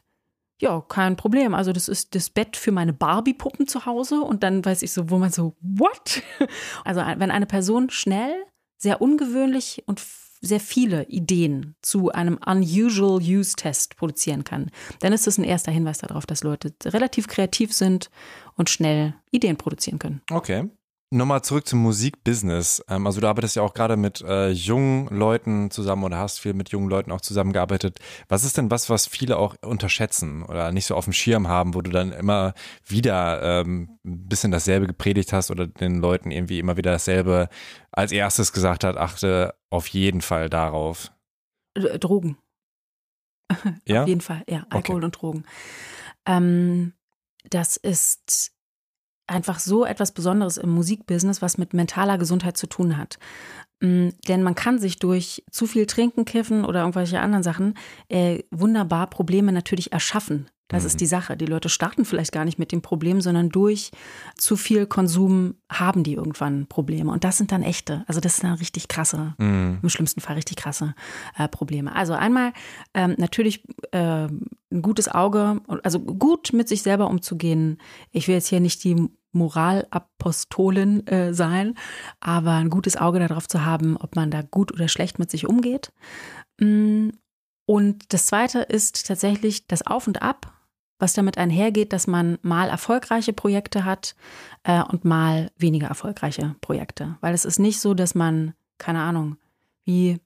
ja, kein Problem. Also das ist das Bett für meine Barbie-Puppen zu Hause und dann weiß ich so, wo man so, what? [LAUGHS] Also wenn eine Person schnell, sehr ungewöhnlich und sehr viele Ideen zu einem Unusual Use Test produzieren kann, dann ist das ein erster Hinweis darauf, dass Leute relativ kreativ sind und schnell Ideen produzieren können.
Okay. Nochmal zurück zum Musikbusiness. Ähm, also du arbeitest ja auch gerade mit äh, jungen Leuten zusammen oder hast viel mit jungen Leuten auch zusammengearbeitet. Was ist denn was, was viele auch unterschätzen oder nicht so auf dem Schirm haben, wo du dann immer wieder ähm, ein bisschen dasselbe gepredigt hast oder den Leuten irgendwie immer wieder dasselbe als erstes gesagt hat, achte auf jeden Fall darauf?
Drogen.
Ja?
auf jeden Fall, ja, Alkohol okay. und Drogen. Ähm, das ist einfach so etwas Besonderes im Musikbusiness, was mit mentaler Gesundheit zu tun hat. Mm, denn man kann sich durch zu viel Trinken, Kiffen oder irgendwelche anderen Sachen äh, wunderbar Probleme natürlich erschaffen. Das mhm. ist die Sache. Die Leute starten vielleicht gar nicht mit dem Problem, sondern durch zu viel Konsum haben die irgendwann Probleme. Und das sind dann echte. Also das sind dann richtig krasse, mhm. im schlimmsten Fall richtig krasse äh, Probleme. Also einmal ähm, natürlich äh, ein gutes Auge, also gut mit sich selber umzugehen. Ich will jetzt hier nicht die Moralapostolin äh, sein, aber ein gutes Auge darauf zu haben, ob man da gut oder schlecht mit sich umgeht. Mm, und das Zweite ist tatsächlich das Auf und Ab, was damit einhergeht, dass man mal erfolgreiche Projekte hat äh, und mal weniger erfolgreiche Projekte. Weil es ist nicht so, dass man, keine Ahnung, wie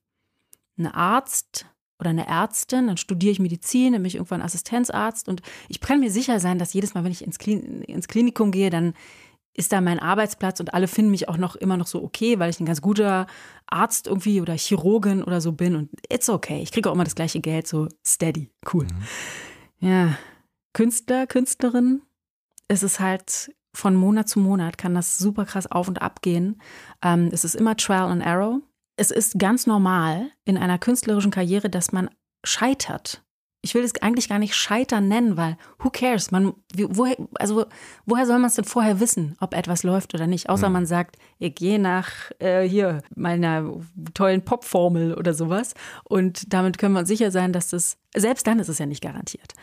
ein Arzt oder eine Ärztin, dann studiere ich Medizin, dann bin ich irgendwann Assistenzarzt und ich kann mir sicher sein, dass jedes Mal, wenn ich ins, Klin ins Klinikum gehe, dann ist da mein Arbeitsplatz und alle finden mich auch noch immer noch so okay, weil ich ein ganz guter Arzt irgendwie oder Chirurgin oder so bin und it's okay. Ich kriege auch immer das gleiche Geld, so steady, cool. Mhm. Ja, Künstler, Künstlerin, es ist halt von Monat zu Monat kann das super krass auf und ab gehen. Ähm, es ist immer Trial and Error es ist ganz normal in einer künstlerischen Karriere, dass man scheitert. Ich will es eigentlich gar nicht scheitern nennen, weil who cares? Man, woher, also woher soll man es denn vorher wissen, ob etwas läuft oder nicht? Außer hm. man sagt, ich gehe nach äh, hier meiner tollen Popformel oder sowas. Und damit können wir uns sicher sein, dass das, selbst dann ist es ja nicht garantiert.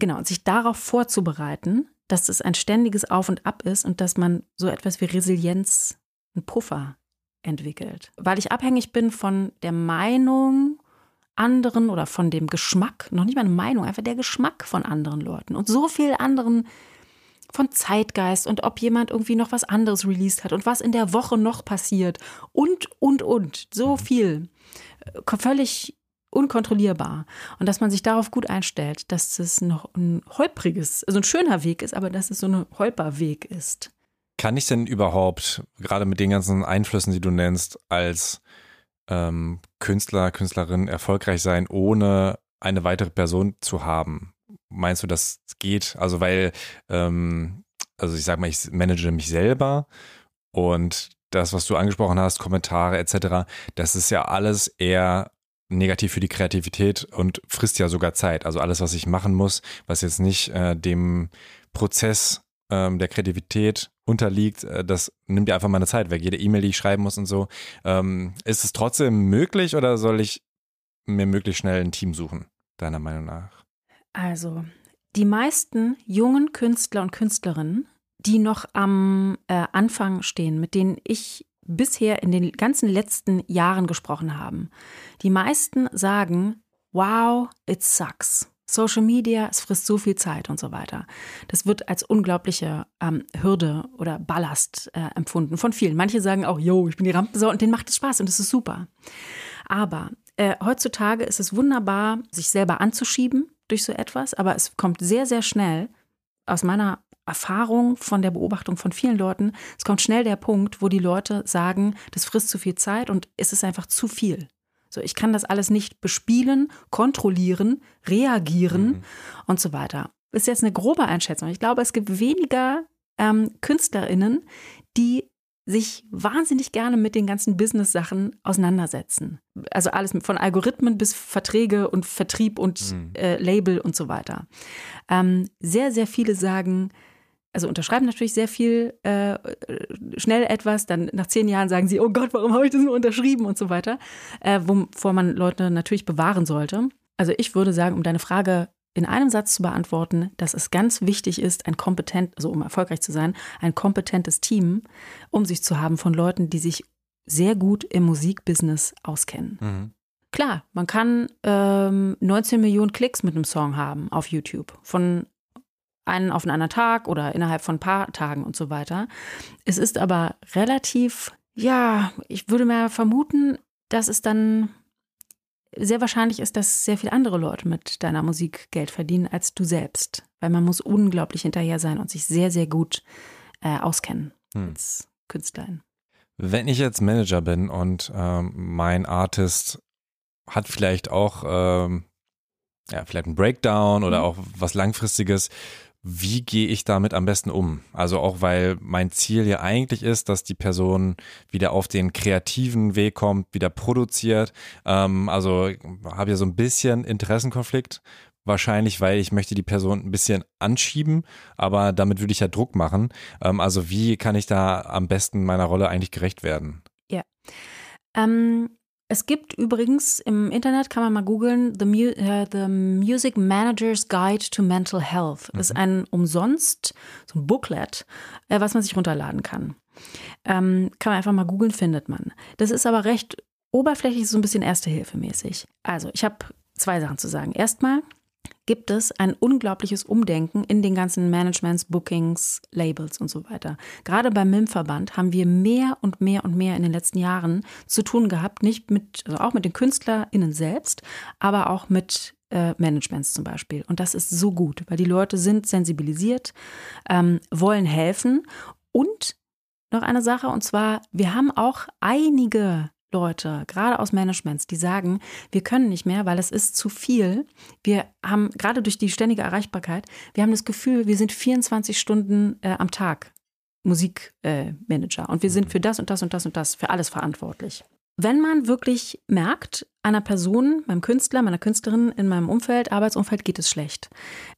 Genau, und sich darauf vorzubereiten, dass es ein ständiges Auf und Ab ist und dass man so etwas wie Resilienz, einen Puffer entwickelt, weil ich abhängig bin von der Meinung anderen oder von dem Geschmack, noch nicht meine Meinung, einfach der Geschmack von anderen Leuten und so viel anderen von Zeitgeist und ob jemand irgendwie noch was anderes released hat und was in der Woche noch passiert und, und, und. So mhm. viel. Äh, völlig unkontrollierbar. Und dass man sich darauf gut einstellt, dass es noch ein holpriges, also ein schöner Weg ist, aber dass es so ein Holperweg ist.
Kann ich denn überhaupt, gerade mit den ganzen Einflüssen, die du nennst, als ähm, Künstler, Künstlerin erfolgreich sein, ohne eine weitere Person zu haben? Meinst du, das geht? Also, weil, ähm, also ich sag mal, ich manage mich selber und das, was du angesprochen hast, Kommentare etc., das ist ja alles eher negativ für die Kreativität und frisst ja sogar Zeit. Also alles, was ich machen muss, was jetzt nicht äh, dem Prozess ähm, der Kreativität unterliegt, äh, das nimmt ja einfach meine Zeit weg. Jede E-Mail, die ich schreiben muss und so. Ähm, ist es trotzdem möglich oder soll ich mir möglichst schnell ein Team suchen, deiner Meinung nach?
Also, die meisten jungen Künstler und Künstlerinnen, die noch am äh, Anfang stehen, mit denen ich bisher in den ganzen letzten Jahren gesprochen habe, die meisten sagen, wow, it sucks. Social Media, es frisst so viel Zeit und so weiter. Das wird als unglaubliche ähm, Hürde oder Ballast äh, empfunden von vielen. Manche sagen auch, yo, ich bin die Rampensau und denen macht es Spaß und das ist super. Aber äh, heutzutage ist es wunderbar, sich selber anzuschieben durch so etwas, aber es kommt sehr, sehr schnell aus meiner Erfahrung von der Beobachtung von vielen Leuten, es kommt schnell der Punkt, wo die Leute sagen, das frisst zu viel Zeit und es ist einfach zu viel. So, ich kann das alles nicht bespielen, kontrollieren, reagieren mhm. und so weiter. Ist jetzt eine grobe Einschätzung. Ich glaube, es gibt weniger ähm, KünstlerInnen, die sich wahnsinnig gerne mit den ganzen Business-Sachen auseinandersetzen. Also alles von Algorithmen bis Verträge und Vertrieb und mhm. äh, Label und so weiter. Ähm, sehr, sehr viele sagen, also unterschreiben natürlich sehr viel äh, schnell etwas, dann nach zehn Jahren sagen sie, oh Gott, warum habe ich das nur unterschrieben und so weiter, äh, wovor man Leute natürlich bewahren sollte. Also ich würde sagen, um deine Frage in einem Satz zu beantworten, dass es ganz wichtig ist, ein kompetent, also um erfolgreich zu sein, ein kompetentes Team um sich zu haben von Leuten, die sich sehr gut im Musikbusiness auskennen. Mhm. Klar, man kann ähm, 19 Millionen Klicks mit einem Song haben auf YouTube. Von einen auf einen anderen Tag oder innerhalb von ein paar Tagen und so weiter. Es ist aber relativ, ja, ich würde mal vermuten, dass es dann sehr wahrscheinlich ist, dass sehr viele andere Leute mit deiner Musik Geld verdienen als du selbst. Weil man muss unglaublich hinterher sein und sich sehr, sehr gut äh, auskennen hm. als Künstlerin.
Wenn ich jetzt Manager bin und ähm, mein Artist hat vielleicht auch ähm, ja, vielleicht einen Breakdown oder mhm. auch was Langfristiges, wie gehe ich damit am besten um? Also auch weil mein Ziel ja eigentlich ist, dass die Person wieder auf den kreativen Weg kommt, wieder produziert. Ähm, also habe ja so ein bisschen Interessenkonflikt. Wahrscheinlich, weil ich möchte die Person ein bisschen anschieben, aber damit würde ich ja Druck machen. Ähm, also wie kann ich da am besten meiner Rolle eigentlich gerecht werden?
Ja. Ähm, es gibt übrigens im Internet, kann man mal googeln, The, Mu uh, The Music Manager's Guide to Mental Health. Mhm. Ist ein umsonst, so ein Booklet, äh, was man sich runterladen kann. Ähm, kann man einfach mal googeln, findet man. Das ist aber recht oberflächlich, so ein bisschen Erste-Hilfe-mäßig. Also, ich habe zwei Sachen zu sagen. Erstmal, gibt es ein unglaubliches Umdenken in den ganzen Managements, Bookings, Labels und so weiter. Gerade beim MIM-Verband haben wir mehr und mehr und mehr in den letzten Jahren zu tun gehabt, nicht mit, also auch mit den KünstlerInnen selbst, aber auch mit äh, Managements zum Beispiel. Und das ist so gut, weil die Leute sind sensibilisiert, ähm, wollen helfen und noch eine Sache, und zwar, wir haben auch einige Leute, gerade aus Managements, die sagen, wir können nicht mehr, weil es ist zu viel. Wir haben gerade durch die ständige Erreichbarkeit, wir haben das Gefühl, wir sind 24 Stunden äh, am Tag Musikmanager äh, und wir sind für das und das und das und das, für alles verantwortlich. Wenn man wirklich merkt, einer Person, meinem Künstler, meiner Künstlerin in meinem Umfeld, Arbeitsumfeld geht es schlecht,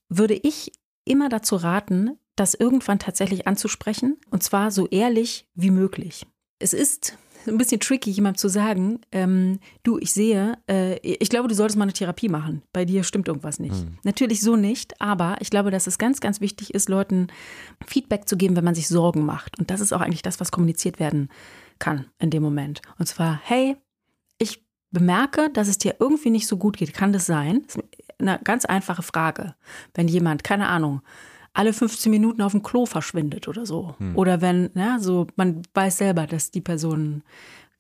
würde ich immer dazu raten, das irgendwann tatsächlich anzusprechen und zwar so ehrlich wie möglich. Es ist [LAUGHS] ein bisschen tricky, jemandem zu sagen, ähm, du, ich sehe, äh, ich glaube, du solltest mal eine Therapie machen. Bei dir stimmt irgendwas nicht. Mhm. Natürlich so nicht, aber ich glaube, dass es ganz, ganz wichtig ist, Leuten Feedback zu geben, wenn man sich Sorgen macht. Und das ist auch eigentlich das, was kommuniziert werden kann in dem Moment. Und zwar, hey, ich bemerke, dass es dir irgendwie nicht so gut geht. Kann das sein? Das ist eine ganz einfache Frage. Wenn jemand, keine Ahnung, alle 15 Minuten auf dem Klo verschwindet oder so. Hm. Oder wenn, ja, so, man weiß selber, dass die Person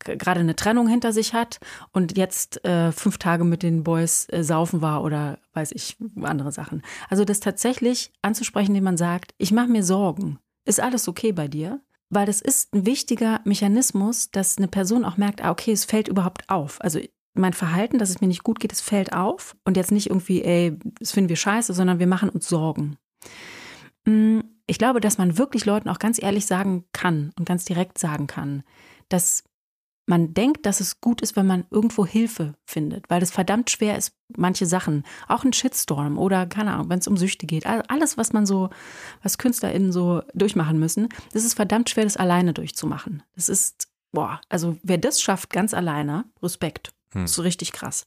gerade eine Trennung hinter sich hat und jetzt äh, fünf Tage mit den Boys äh, saufen war oder weiß ich, andere Sachen. Also das tatsächlich anzusprechen, indem man sagt, ich mache mir Sorgen. Ist alles okay bei dir? Weil das ist ein wichtiger Mechanismus, dass eine Person auch merkt, ah, okay, es fällt überhaupt auf. Also mein Verhalten, dass es mir nicht gut geht, es fällt auf. Und jetzt nicht irgendwie, ey, das finden wir scheiße, sondern wir machen uns Sorgen. Mm, ich glaube, dass man wirklich Leuten auch ganz ehrlich sagen kann und ganz direkt sagen kann, dass man denkt, dass es gut ist, wenn man irgendwo Hilfe findet, weil es verdammt schwer ist, manche Sachen, auch ein Shitstorm oder keine Ahnung, wenn es um Süchte geht, alles, was man so, was KünstlerInnen so durchmachen müssen, das ist verdammt schwer, das alleine durchzumachen. Das ist, boah, also wer das schafft, ganz alleine, Respekt. Hm. Das ist richtig krass.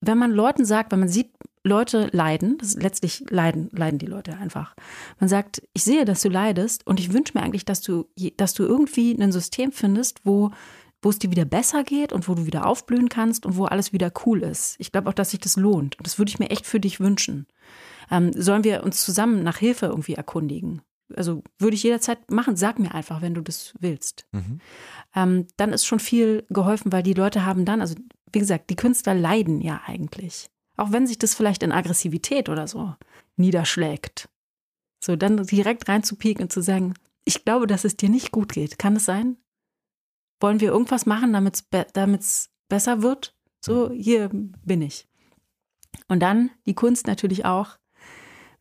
Wenn man Leuten sagt, wenn man sieht, Leute leiden, das letztlich leiden, leiden die Leute einfach. Man sagt, ich sehe, dass du leidest und ich wünsche mir eigentlich, dass du, dass du irgendwie ein System findest, wo, wo es dir wieder besser geht und wo du wieder aufblühen kannst und wo alles wieder cool ist. Ich glaube auch, dass sich das lohnt. Und das würde ich mir echt für dich wünschen. Ähm, sollen wir uns zusammen nach Hilfe irgendwie erkundigen? Also würde ich jederzeit machen. Sag mir einfach, wenn du das willst. Mhm. Ähm, dann ist schon viel geholfen, weil die Leute haben dann, also wie gesagt, die Künstler leiden ja eigentlich. Auch wenn sich das vielleicht in Aggressivität oder so niederschlägt. So, dann direkt reinzupieken und zu sagen, ich glaube, dass es dir nicht gut geht. Kann es sein? Wollen wir irgendwas machen, damit es be besser wird? So, hier bin ich. Und dann die Kunst natürlich auch,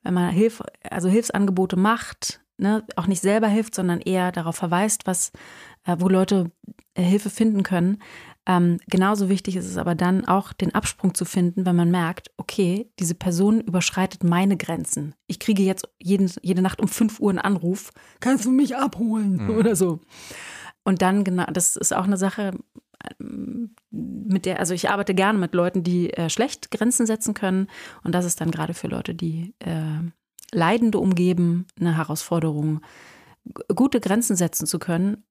wenn man Hilf, also Hilfsangebote macht, ne, auch nicht selber hilft, sondern eher darauf verweist, was, äh, wo Leute äh, Hilfe finden können. Ähm, genauso wichtig ist es aber dann auch, den Absprung zu finden, wenn man merkt, okay, diese Person überschreitet meine Grenzen. Ich kriege jetzt jeden, jede Nacht um 5 Uhr einen Anruf, kannst du mich abholen mhm. oder so. Und dann, genau, das ist auch eine Sache, ähm, mit der, also ich arbeite gerne mit Leuten, die äh, schlecht Grenzen setzen können. Und das ist dann gerade für Leute, die äh, Leidende umgeben, eine Herausforderung, gute Grenzen setzen zu können,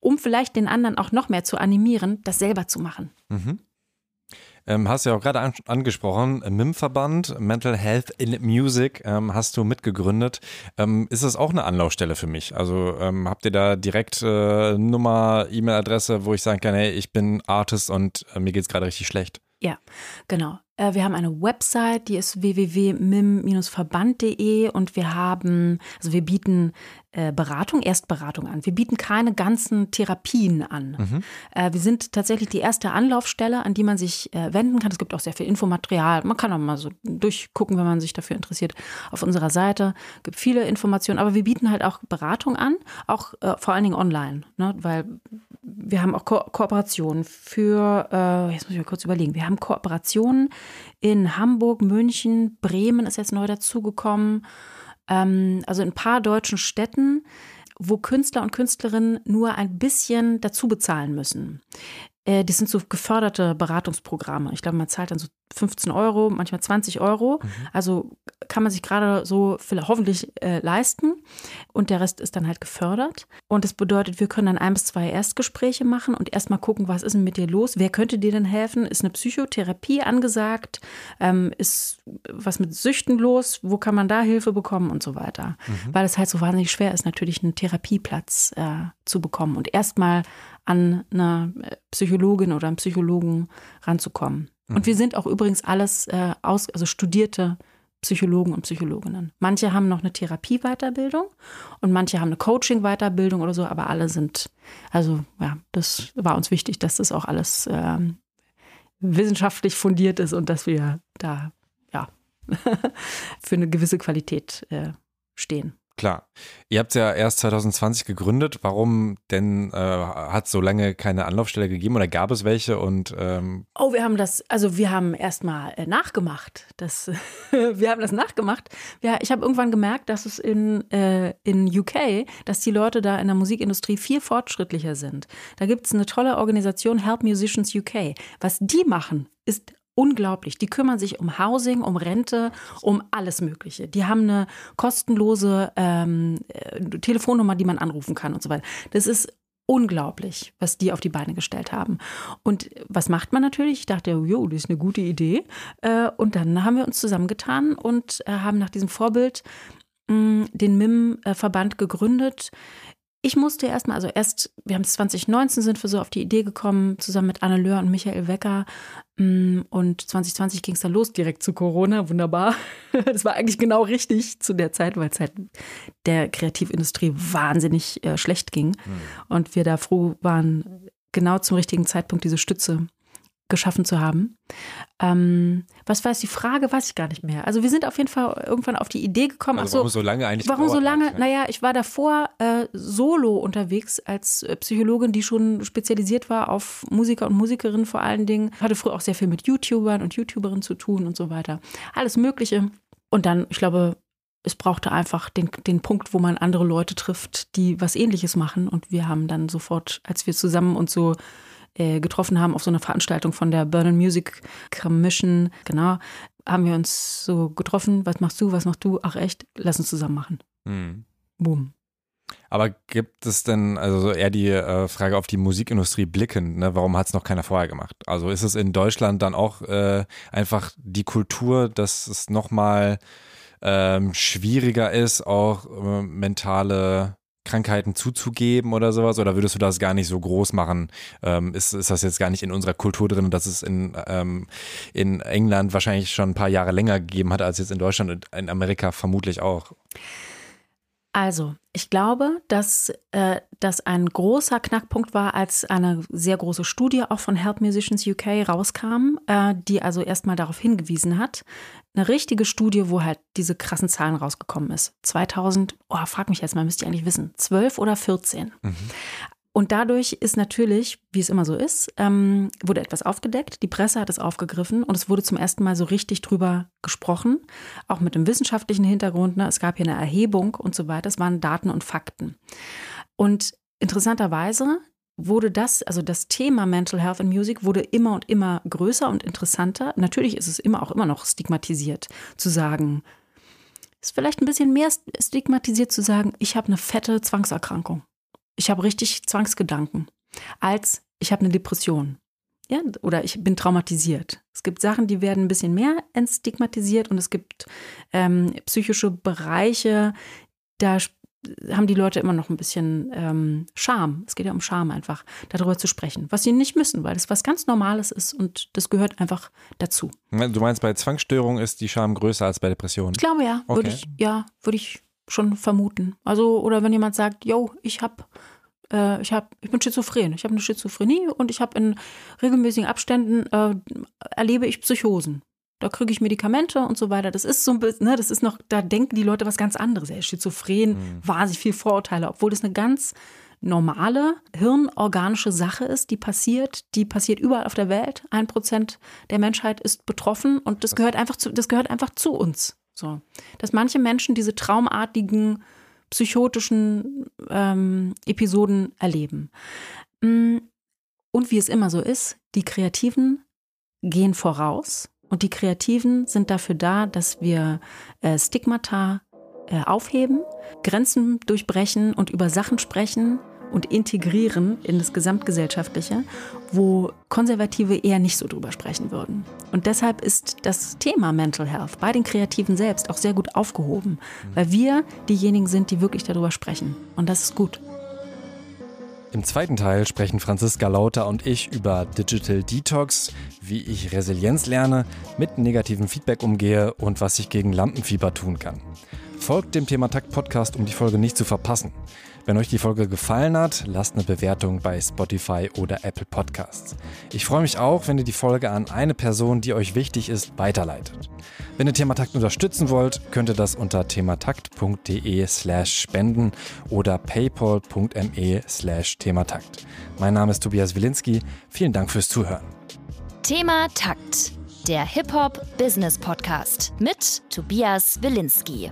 um vielleicht den anderen auch noch mehr zu animieren, das selber zu machen.
Mhm. Ähm, hast du ja auch gerade an, angesprochen, MIM-Verband, Mental Health in Music, ähm, hast du mitgegründet. Ähm, ist das auch eine Anlaufstelle für mich? Also ähm, habt ihr da direkt äh, Nummer, E-Mail-Adresse, wo ich sagen kann, hey, ich bin Artist und äh, mir geht es gerade richtig schlecht?
Ja, genau. Äh, wir haben eine Website, die ist www.mim-verband.de und wir haben, also wir bieten äh, Beratung, Erstberatung an. Wir bieten keine ganzen Therapien an. Mhm. Äh, wir sind tatsächlich die erste Anlaufstelle, an die man sich wenden kann. Es gibt auch sehr viel Infomaterial. Man kann auch mal so durchgucken, wenn man sich dafür interessiert. Auf unserer Seite Es gibt viele Informationen, aber wir bieten halt auch Beratung an, auch vor allen Dingen online, ne? weil wir haben auch Ko Kooperationen für, äh, jetzt muss ich mal kurz überlegen, wir haben Kooperationen in Hamburg, München, Bremen ist jetzt neu dazugekommen, ähm, also in ein paar deutschen Städten, wo Künstler und Künstlerinnen nur ein bisschen dazu bezahlen müssen. Äh, das sind so geförderte Beratungsprogramme. Ich glaube, man zahlt dann so 15 Euro, manchmal 20 Euro. Mhm. Also kann man sich gerade so hoffentlich äh, leisten. Und der Rest ist dann halt gefördert. Und das bedeutet, wir können dann ein bis zwei Erstgespräche machen und erstmal gucken, was ist denn mit dir los? Wer könnte dir denn helfen? Ist eine Psychotherapie angesagt? Ähm, ist was mit Süchten los? Wo kann man da Hilfe bekommen und so weiter? Mhm. Weil es halt so wahnsinnig schwer ist, natürlich einen Therapieplatz äh, zu bekommen und erstmal an eine Psychologin oder einen Psychologen ranzukommen. Mhm. Und wir sind auch übrigens alles äh, aus, also studierte Psychologen und Psychologinnen. Manche haben noch eine Therapie-Weiterbildung und manche haben eine Coaching-Weiterbildung oder so, aber alle sind, also ja, das war uns wichtig, dass das auch alles ähm, wissenschaftlich fundiert ist und dass wir da ja [LAUGHS] für eine gewisse Qualität äh, stehen.
Klar. Ihr habt ja erst 2020 gegründet. Warum denn äh, hat es so lange keine Anlaufstelle gegeben oder gab es welche? Und ähm
oh, wir haben das, also wir haben erstmal äh, nachgemacht. Das, [LAUGHS] wir haben das nachgemacht. Ja, ich habe irgendwann gemerkt, dass es in, äh, in UK, dass die Leute da in der Musikindustrie viel fortschrittlicher sind. Da gibt es eine tolle Organisation, Help Musicians UK. Was die machen, ist unglaublich. Die kümmern sich um Housing, um Rente, um alles Mögliche. Die haben eine kostenlose ähm, äh, Telefonnummer, die man anrufen kann und so weiter. Das ist unglaublich, was die auf die Beine gestellt haben. Und was macht man natürlich? Ich dachte, jo, das ist eine gute Idee. Äh, und dann haben wir uns zusammengetan und äh, haben nach diesem Vorbild mm, den MIM-Verband gegründet. Ich musste erstmal, also erst, wir haben es 2019 sind wir so auf die Idee gekommen, zusammen mit Anne Löhr und Michael Wecker. Mm, und 2020 ging es dann los, direkt zu Corona, wunderbar. [LAUGHS] Das war eigentlich genau richtig zu der Zeit, weil es halt der Kreativindustrie wahnsinnig äh, schlecht ging. Mhm. Und wir da froh waren, genau zum richtigen Zeitpunkt diese Stütze geschaffen zu haben. Ähm, was war es? Die Frage weiß ich gar nicht mehr. Also wir sind auf jeden Fall irgendwann auf die Idee gekommen.
Also warum so, lange eigentlich?
Warum so lange? Hat, ja. Naja, ich war davor äh, solo unterwegs als äh, Psychologin, die schon spezialisiert war auf Musiker und Musikerinnen vor allen Dingen. Hatte früher auch sehr viel mit YouTubern und YouTuberinnen zu tun und so weiter. Alles Mögliche. Und dann, ich glaube, es brauchte einfach den, den Punkt, wo man andere Leute trifft, die was ähnliches machen. Und wir haben dann sofort, als wir zusammen uns so äh, getroffen haben auf so einer Veranstaltung von der Burn Music Commission. Genau, haben wir uns so getroffen. Was machst du? Was machst du? Ach echt? Lass uns zusammen machen. Mhm. Boom.
Aber gibt es denn, also eher die äh, Frage auf die Musikindustrie blickend, ne? warum hat es noch keiner vorher gemacht? Also ist es in Deutschland dann auch äh, einfach die Kultur, dass es nochmal ähm, schwieriger ist, auch äh, mentale Krankheiten zuzugeben oder sowas? Oder würdest du das gar nicht so groß machen? Ähm, ist, ist das jetzt gar nicht in unserer Kultur drin dass es in, ähm, in England wahrscheinlich schon ein paar Jahre länger gegeben hat als jetzt in Deutschland und in Amerika vermutlich auch?
Also, ich glaube, dass äh, das ein großer Knackpunkt war, als eine sehr große Studie auch von Help Musicians UK rauskam, äh, die also erstmal darauf hingewiesen hat. Eine richtige Studie, wo halt diese krassen Zahlen rausgekommen ist. 2000, oh, frag mich jetzt mal, müsst ihr eigentlich wissen, 12 oder 14. Mhm. Und dadurch ist natürlich, wie es immer so ist, ähm, wurde etwas aufgedeckt. Die Presse hat es aufgegriffen und es wurde zum ersten Mal so richtig drüber gesprochen, auch mit dem wissenschaftlichen Hintergrund. Ne? Es gab hier eine Erhebung und so weiter. Es waren Daten und Fakten. Und interessanterweise wurde das, also das Thema Mental Health in Music wurde immer und immer größer und interessanter. Natürlich ist es immer auch immer noch stigmatisiert zu sagen, ist vielleicht ein bisschen mehr stigmatisiert zu sagen, ich habe eine fette Zwangserkrankung ich habe richtig Zwangsgedanken, als ich habe eine Depression. Ja, oder ich bin traumatisiert. Es gibt Sachen, die werden ein bisschen mehr entstigmatisiert und es gibt ähm, psychische Bereiche, da haben die Leute immer noch ein bisschen ähm, Scham. Es geht ja um Scham einfach, darüber zu sprechen, was sie nicht müssen, weil das was ganz Normales ist und das gehört einfach dazu.
Du meinst, bei Zwangsstörungen ist die Scham größer als bei Depressionen?
Ich glaube ja, okay. würde ich, ja, würde ich schon vermuten. Also, oder wenn jemand sagt, yo, ich habe äh, ich, hab, ich bin schizophren, ich habe eine Schizophrenie und ich habe in regelmäßigen Abständen äh, erlebe ich Psychosen. Da kriege ich Medikamente und so weiter. Das ist so ein bisschen, ne, das ist noch, da denken die Leute was ganz anderes. Er ist schizophren, mhm. wahnsinnig viel Vorurteile, obwohl das eine ganz normale hirnorganische Sache ist, die passiert, die passiert überall auf der Welt. Ein Prozent der Menschheit ist betroffen und das gehört einfach zu, das gehört einfach zu uns. So, dass manche Menschen diese traumartigen psychotischen ähm, Episoden erleben. Mm, und wie es immer so ist, die Kreativen gehen voraus und die Kreativen sind dafür da, dass wir äh, Stigmata äh, aufheben, Grenzen durchbrechen und über Sachen sprechen, und integrieren in das Gesamtgesellschaftliche, wo Konservative eher nicht so drüber sprechen würden. Und deshalb ist das Thema Mental Health bei den Kreativen selbst auch sehr gut aufgehoben, weil wir diejenigen sind, die wirklich darüber sprechen. Und das ist gut.
Im zweiten Teil sprechen Franziska Lauter und ich über Digital Detox, wie ich Resilienz lerne, mit negativem Feedback umgehe und was ich gegen Lampenfieber tun kann. Folgt dem Thema Takt Podcast, um die Folge nicht zu verpassen. Wenn euch die Folge gefallen hat, lasst eine Bewertung bei Spotify oder Apple Podcasts. Ich freue mich auch, wenn ihr die Folge an eine Person, die euch wichtig ist, weiterleitet. Wenn ihr Thematakt unterstützen wollt, könnt ihr das unter thematakt.de slash spenden oder paypal.me slash thematakt. Mein Name ist Tobias Wilinski. Vielen Dank fürs Zuhören.
Thema Takt, der Hip-Hop-Business-Podcast mit Tobias Wilinski.